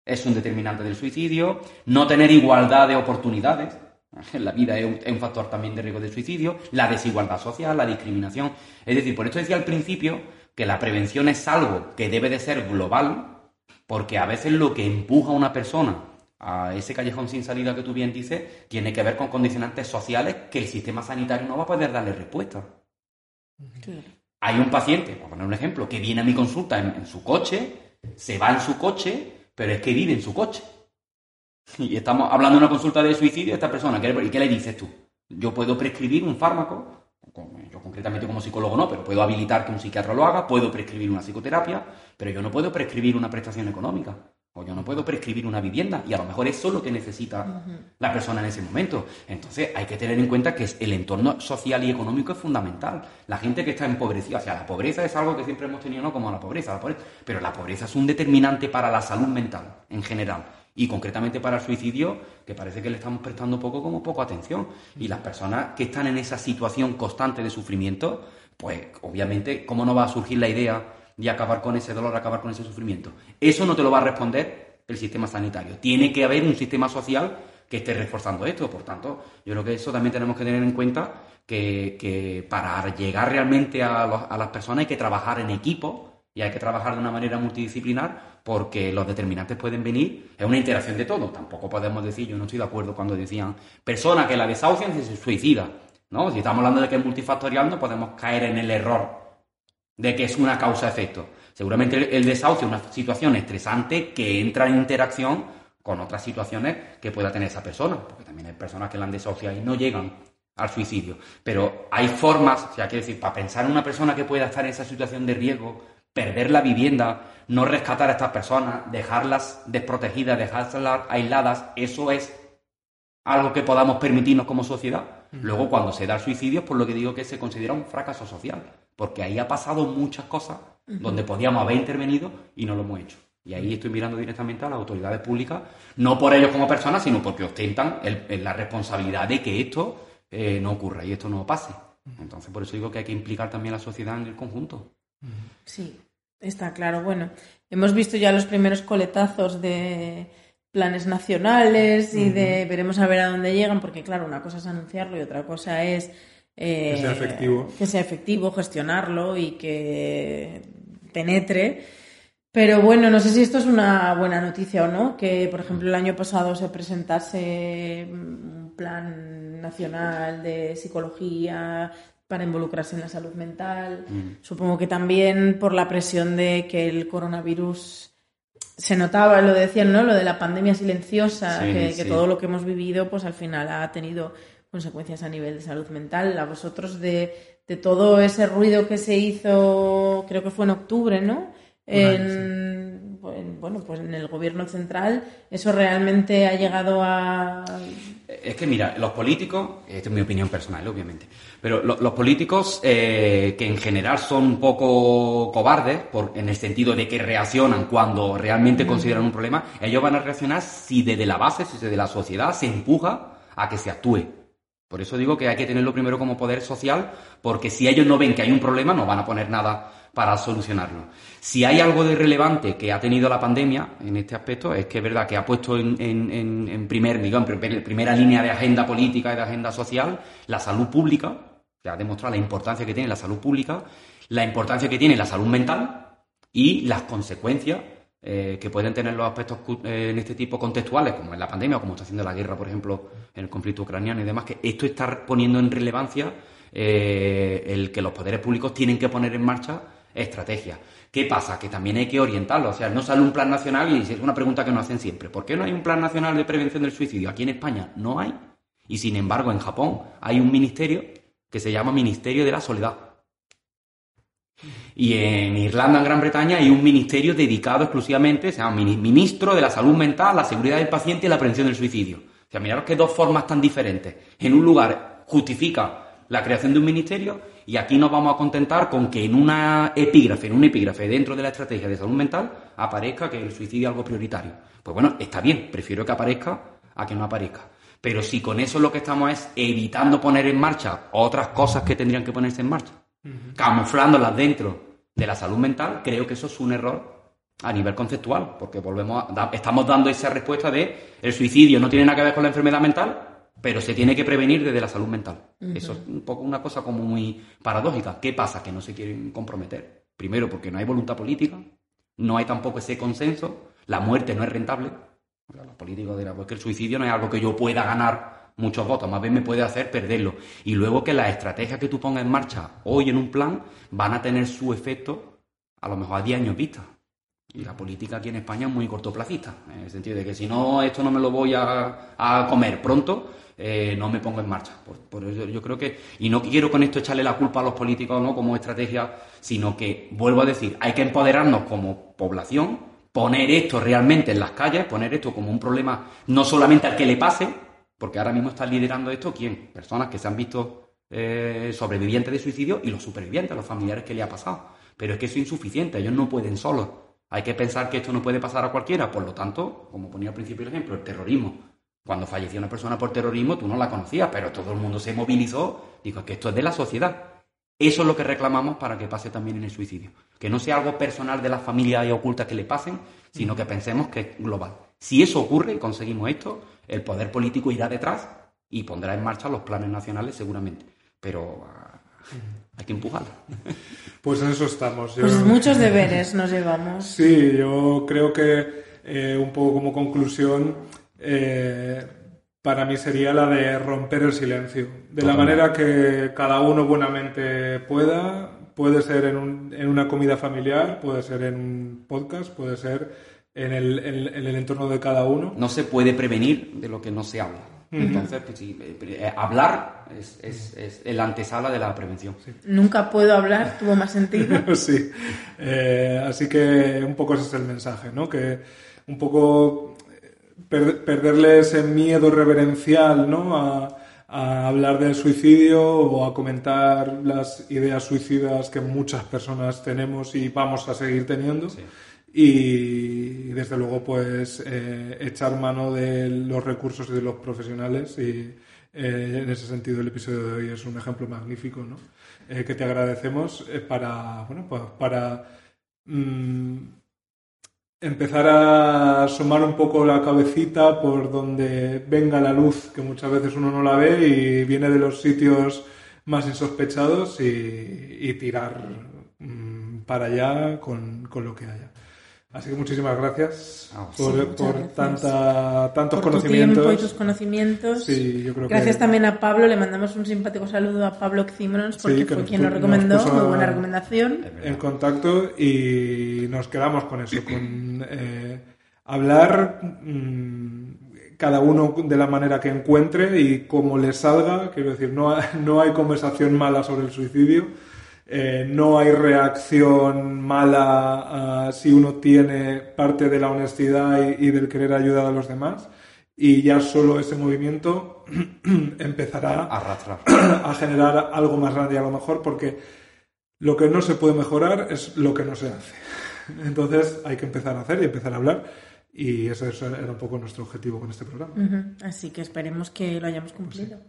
es un determinante del suicidio, no tener igualdad de oportunidades, la vida es un, factor también de riesgo de suicidio, la desigualdad social, la discriminación. Es decir, por esto decía al principio que la prevención es algo que debe de ser global, porque a veces lo que empuja a una persona a ese callejón sin salida que tú bien dices, tiene que ver con condicionantes sociales que el sistema sanitario no va a poder darle respuesta. Hay un paciente, por poner un ejemplo, que viene a mi consulta en, su coche, se va en su coche, pero es que vive en su coche. Y estamos hablando de una consulta de suicidio, esta persona, ¿y qué le dices tú? Yo puedo prescribir un fármaco, yo concretamente como psicólogo no, pero puedo habilitar que un psiquiatra lo haga, puedo prescribir una psicoterapia, pero yo no puedo prescribir una prestación económica. O yo no puedo prescribir una vivienda y a lo mejor eso es lo que necesita la persona en ese momento. Entonces hay que tener en cuenta que el entorno social y económico es fundamental. La gente que está empobrecida, o sea, la pobreza es algo que siempre hemos tenido, no como la pobreza, la pobreza, pero la pobreza es un determinante para la salud mental en general y concretamente para el suicidio, que parece que le estamos prestando poco como poco atención. Y las personas que están en esa situación constante de sufrimiento, pues obviamente, ¿cómo no va a surgir la idea y acabar con ese dolor, acabar con ese sufrimiento. Eso no te lo va a responder el sistema sanitario. Tiene que haber un sistema social que esté reforzando esto. Por tanto, yo creo que eso también tenemos que tener en cuenta que, para llegar realmente a, las personas hay que trabajar en equipo y hay que trabajar de una manera multidisciplinar porque los determinantes pueden venir, es una interacción de todo. Tampoco podemos decir, yo no estoy de acuerdo cuando decían, persona que la desahucian se suicida. ¿no? Si estamos hablando de que es multifactorial, no podemos caer en el error de que es una causa-efecto. Seguramente el desahucio es una situación estresante que entra en interacción con otras situaciones que pueda tener esa persona, porque también hay personas que la han desahuciado y no llegan al suicidio. Pero hay formas, o sea, quiero decir, para pensar en una persona que pueda estar en esa situación de riesgo, perder la vivienda, no rescatar a estas personas, dejarlas desprotegidas, dejarlas aisladas, eso es algo que podamos permitirnos como sociedad. Luego, cuando se da el suicidio, por lo que digo que se considera un fracaso social porque ahí ha pasado muchas cosas donde podíamos haber intervenido y no lo hemos hecho. Y ahí estoy mirando directamente a las autoridades públicas, no por ellos como personas, sino porque ostentan la responsabilidad de que esto eh, no ocurra y esto no pase. Entonces, por eso digo que hay que implicar también a la sociedad en el conjunto. Sí, está claro. Bueno, hemos visto ya los primeros coletazos de planes nacionales y de veremos a ver a dónde llegan, porque claro, una cosa es anunciarlo y otra cosa es que sea efectivo. Que sea efectivo, gestionarlo y que penetre. Pero bueno, no sé si esto es una buena noticia o no, que por ejemplo el año pasado se presentase un plan nacional de psicología para involucrarse en la salud mental. Mm. Supongo que también por la presión de que el coronavirus se notaba, lo decían, ¿no? Lo de la pandemia silenciosa, que, todo lo que hemos vivido, pues al final ha tenido consecuencias a nivel de salud mental. A vosotros de, de todo ese ruido que se hizo, creo que fue en octubre, ¿no? En, bueno, pues en el gobierno central, ¿eso realmente ha llegado a...? Es que mira, los políticos, esta es mi opinión personal, obviamente, pero los políticos eh, que en general son un poco cobardes, por, en el sentido de que reaccionan cuando realmente consideran un problema, ellos van a reaccionar si desde la base, si desde la sociedad se empuja a que se actúe. Por eso digo que hay que tenerlo primero como poder social, porque si ellos no ven que hay un problema, no van a poner nada para solucionarlo. Si hay algo de relevante que ha tenido la pandemia en este aspecto, es que es verdad que ha puesto en, primer, digamos, en primera línea de agenda política y de agenda social la salud pública, Se ha demostrado la importancia que tiene la salud pública, la importancia que tiene la salud mental y las consecuencias eh, que pueden tener los aspectos eh, en este tipo contextuales, como en la pandemia o como está haciendo la guerra, por ejemplo, en el conflicto ucraniano y demás, que esto está poniendo en relevancia eh, el que los poderes públicos tienen que poner en marcha estrategias. ¿Qué pasa? Que también hay que orientarlo. O sea, no sale un plan nacional y es una pregunta que nos hacen siempre. ¿Por qué no hay un plan nacional de prevención del suicidio? Aquí en España no hay. Y sin embargo, en Japón hay un ministerio que se llama Ministerio de la Soledad. Y en Irlanda, en Gran Bretaña, hay un ministerio dedicado exclusivamente, se llama Ministro de la Salud Mental, la Seguridad del Paciente y la Prevención del Suicidio. O sea, miraros que dos formas tan diferentes. En un lugar justifica la creación de un ministerio y aquí nos vamos a contentar con que en una epígrafe, en un epígrafe dentro de la estrategia de salud mental, aparezca que el suicidio es algo prioritario. Pues bueno, está bien, prefiero que aparezca a que no aparezca. Pero si con eso lo que estamos es evitando poner en marcha otras cosas que tendrían que ponerse en marcha, camuflándolas dentro de la salud mental, creo que eso es un error a nivel conceptual, porque volvemos a, estamos dando esa respuesta de el suicidio no tiene nada que ver con la enfermedad mental, pero se tiene que prevenir desde la salud mental. Eso es un poco una cosa como muy paradójica. ¿Qué pasa? Que no se quieren comprometer. Primero, porque no hay voluntad política, no hay tampoco ese consenso, la muerte no es rentable. Los políticos dirán, pues que el suicidio no es algo que yo pueda ganar muchos votos, más bien me puede hacer perderlo. Y luego que las estrategias que tú pongas en marcha hoy en un plan van a tener su efecto a lo mejor a 10 años vista. Y la política aquí en España es muy cortoplacista, en el sentido de que si no, esto no me lo voy a, a comer pronto, eh, no me pongo en marcha. Por, eso yo creo que, y no quiero con esto echarle la culpa a los políticos ¿no? como estrategia, sino que, vuelvo a decir, hay que empoderarnos como población, poner esto realmente en las calles, poner esto como un problema no solamente al que le pase, porque ahora mismo está liderando esto quién? Personas que se han visto eh, sobrevivientes de suicidio y los supervivientes, los familiares que le ha pasado. Pero es que eso es insuficiente, ellos no pueden solos. Hay que pensar que esto no puede pasar a cualquiera, por lo tanto, como ponía al principio el ejemplo, el terrorismo cuando falleció una persona por terrorismo, tú no la conocías, pero todo el mundo se movilizó. Dijo, que esto es de la sociedad. Eso es lo que reclamamos para que pase también en el suicidio. Que no sea algo personal de las familias y ocultas que le pasen, sino que pensemos que es global. Si eso ocurre y conseguimos esto, el poder político irá detrás y pondrá en marcha los planes nacionales seguramente. Pero ah, hay que empujarlo. Pues en eso estamos. Pues muchos deberes nos llevamos. Sí, yo creo que eh, un poco como conclusión eh, para mí sería la de romper el silencio. De la manera que cada uno buenamente pueda, puede ser en, en, una comida familiar, puede ser en un podcast, puede ser en el, en, el, entorno de cada uno. No se puede prevenir de lo que no se habla. Entonces, pues, sí, eh, eh, hablar es, es, es, el antesala de la prevención. Nunca puedo hablar, tuvo más sentido. sí. así que un poco ese es el mensaje, ¿no? Que un poco perderle ese miedo reverencial ¿no? a, hablar del suicidio o a comentar las ideas suicidas que muchas personas tenemos y vamos a seguir teniendo. Y, desde luego, pues eh, echar mano de los recursos y de los profesionales. Y eh, en ese sentido, el episodio de hoy es un ejemplo magnífico ¿no? Eh, que te agradecemos para, bueno, pues, para mm, empezar a asomar un poco la cabecita por donde venga la luz, que muchas veces uno no la ve y viene de los sitios más insospechados y, tirar mm, para allá con, con, lo que haya. Así que muchísimas gracias por, tanta, tantos por conocimientos. Tu tiempo y tus conocimientos. Sí, yo creo gracias también a Pablo, le mandamos un simpático saludo a Pablo Ximrons porque fue quien nos recomendó, muy buena recomendación. En contacto y nos quedamos con eso, con eh, hablar mmm, cada uno de la manera que encuentre y como le salga, quiero decir, no, no hay conversación mala sobre el suicidio eh, no hay reacción mala ah, si uno tiene parte de la honestidad y, del querer ayudar a los demás. Y ya solo ese movimiento empezará a generar algo más grande a lo mejor porque lo que no se puede mejorar es lo que no se hace. Entonces hay que empezar a hacer y empezar a hablar. Y ese era un poco nuestro objetivo con este programa. Así que esperemos que lo hayamos cumplido.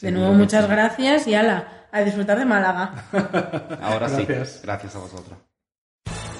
De nuevo, muchas gracias y ala, a disfrutar de Málaga. Ahora sí, gracias a vosotros.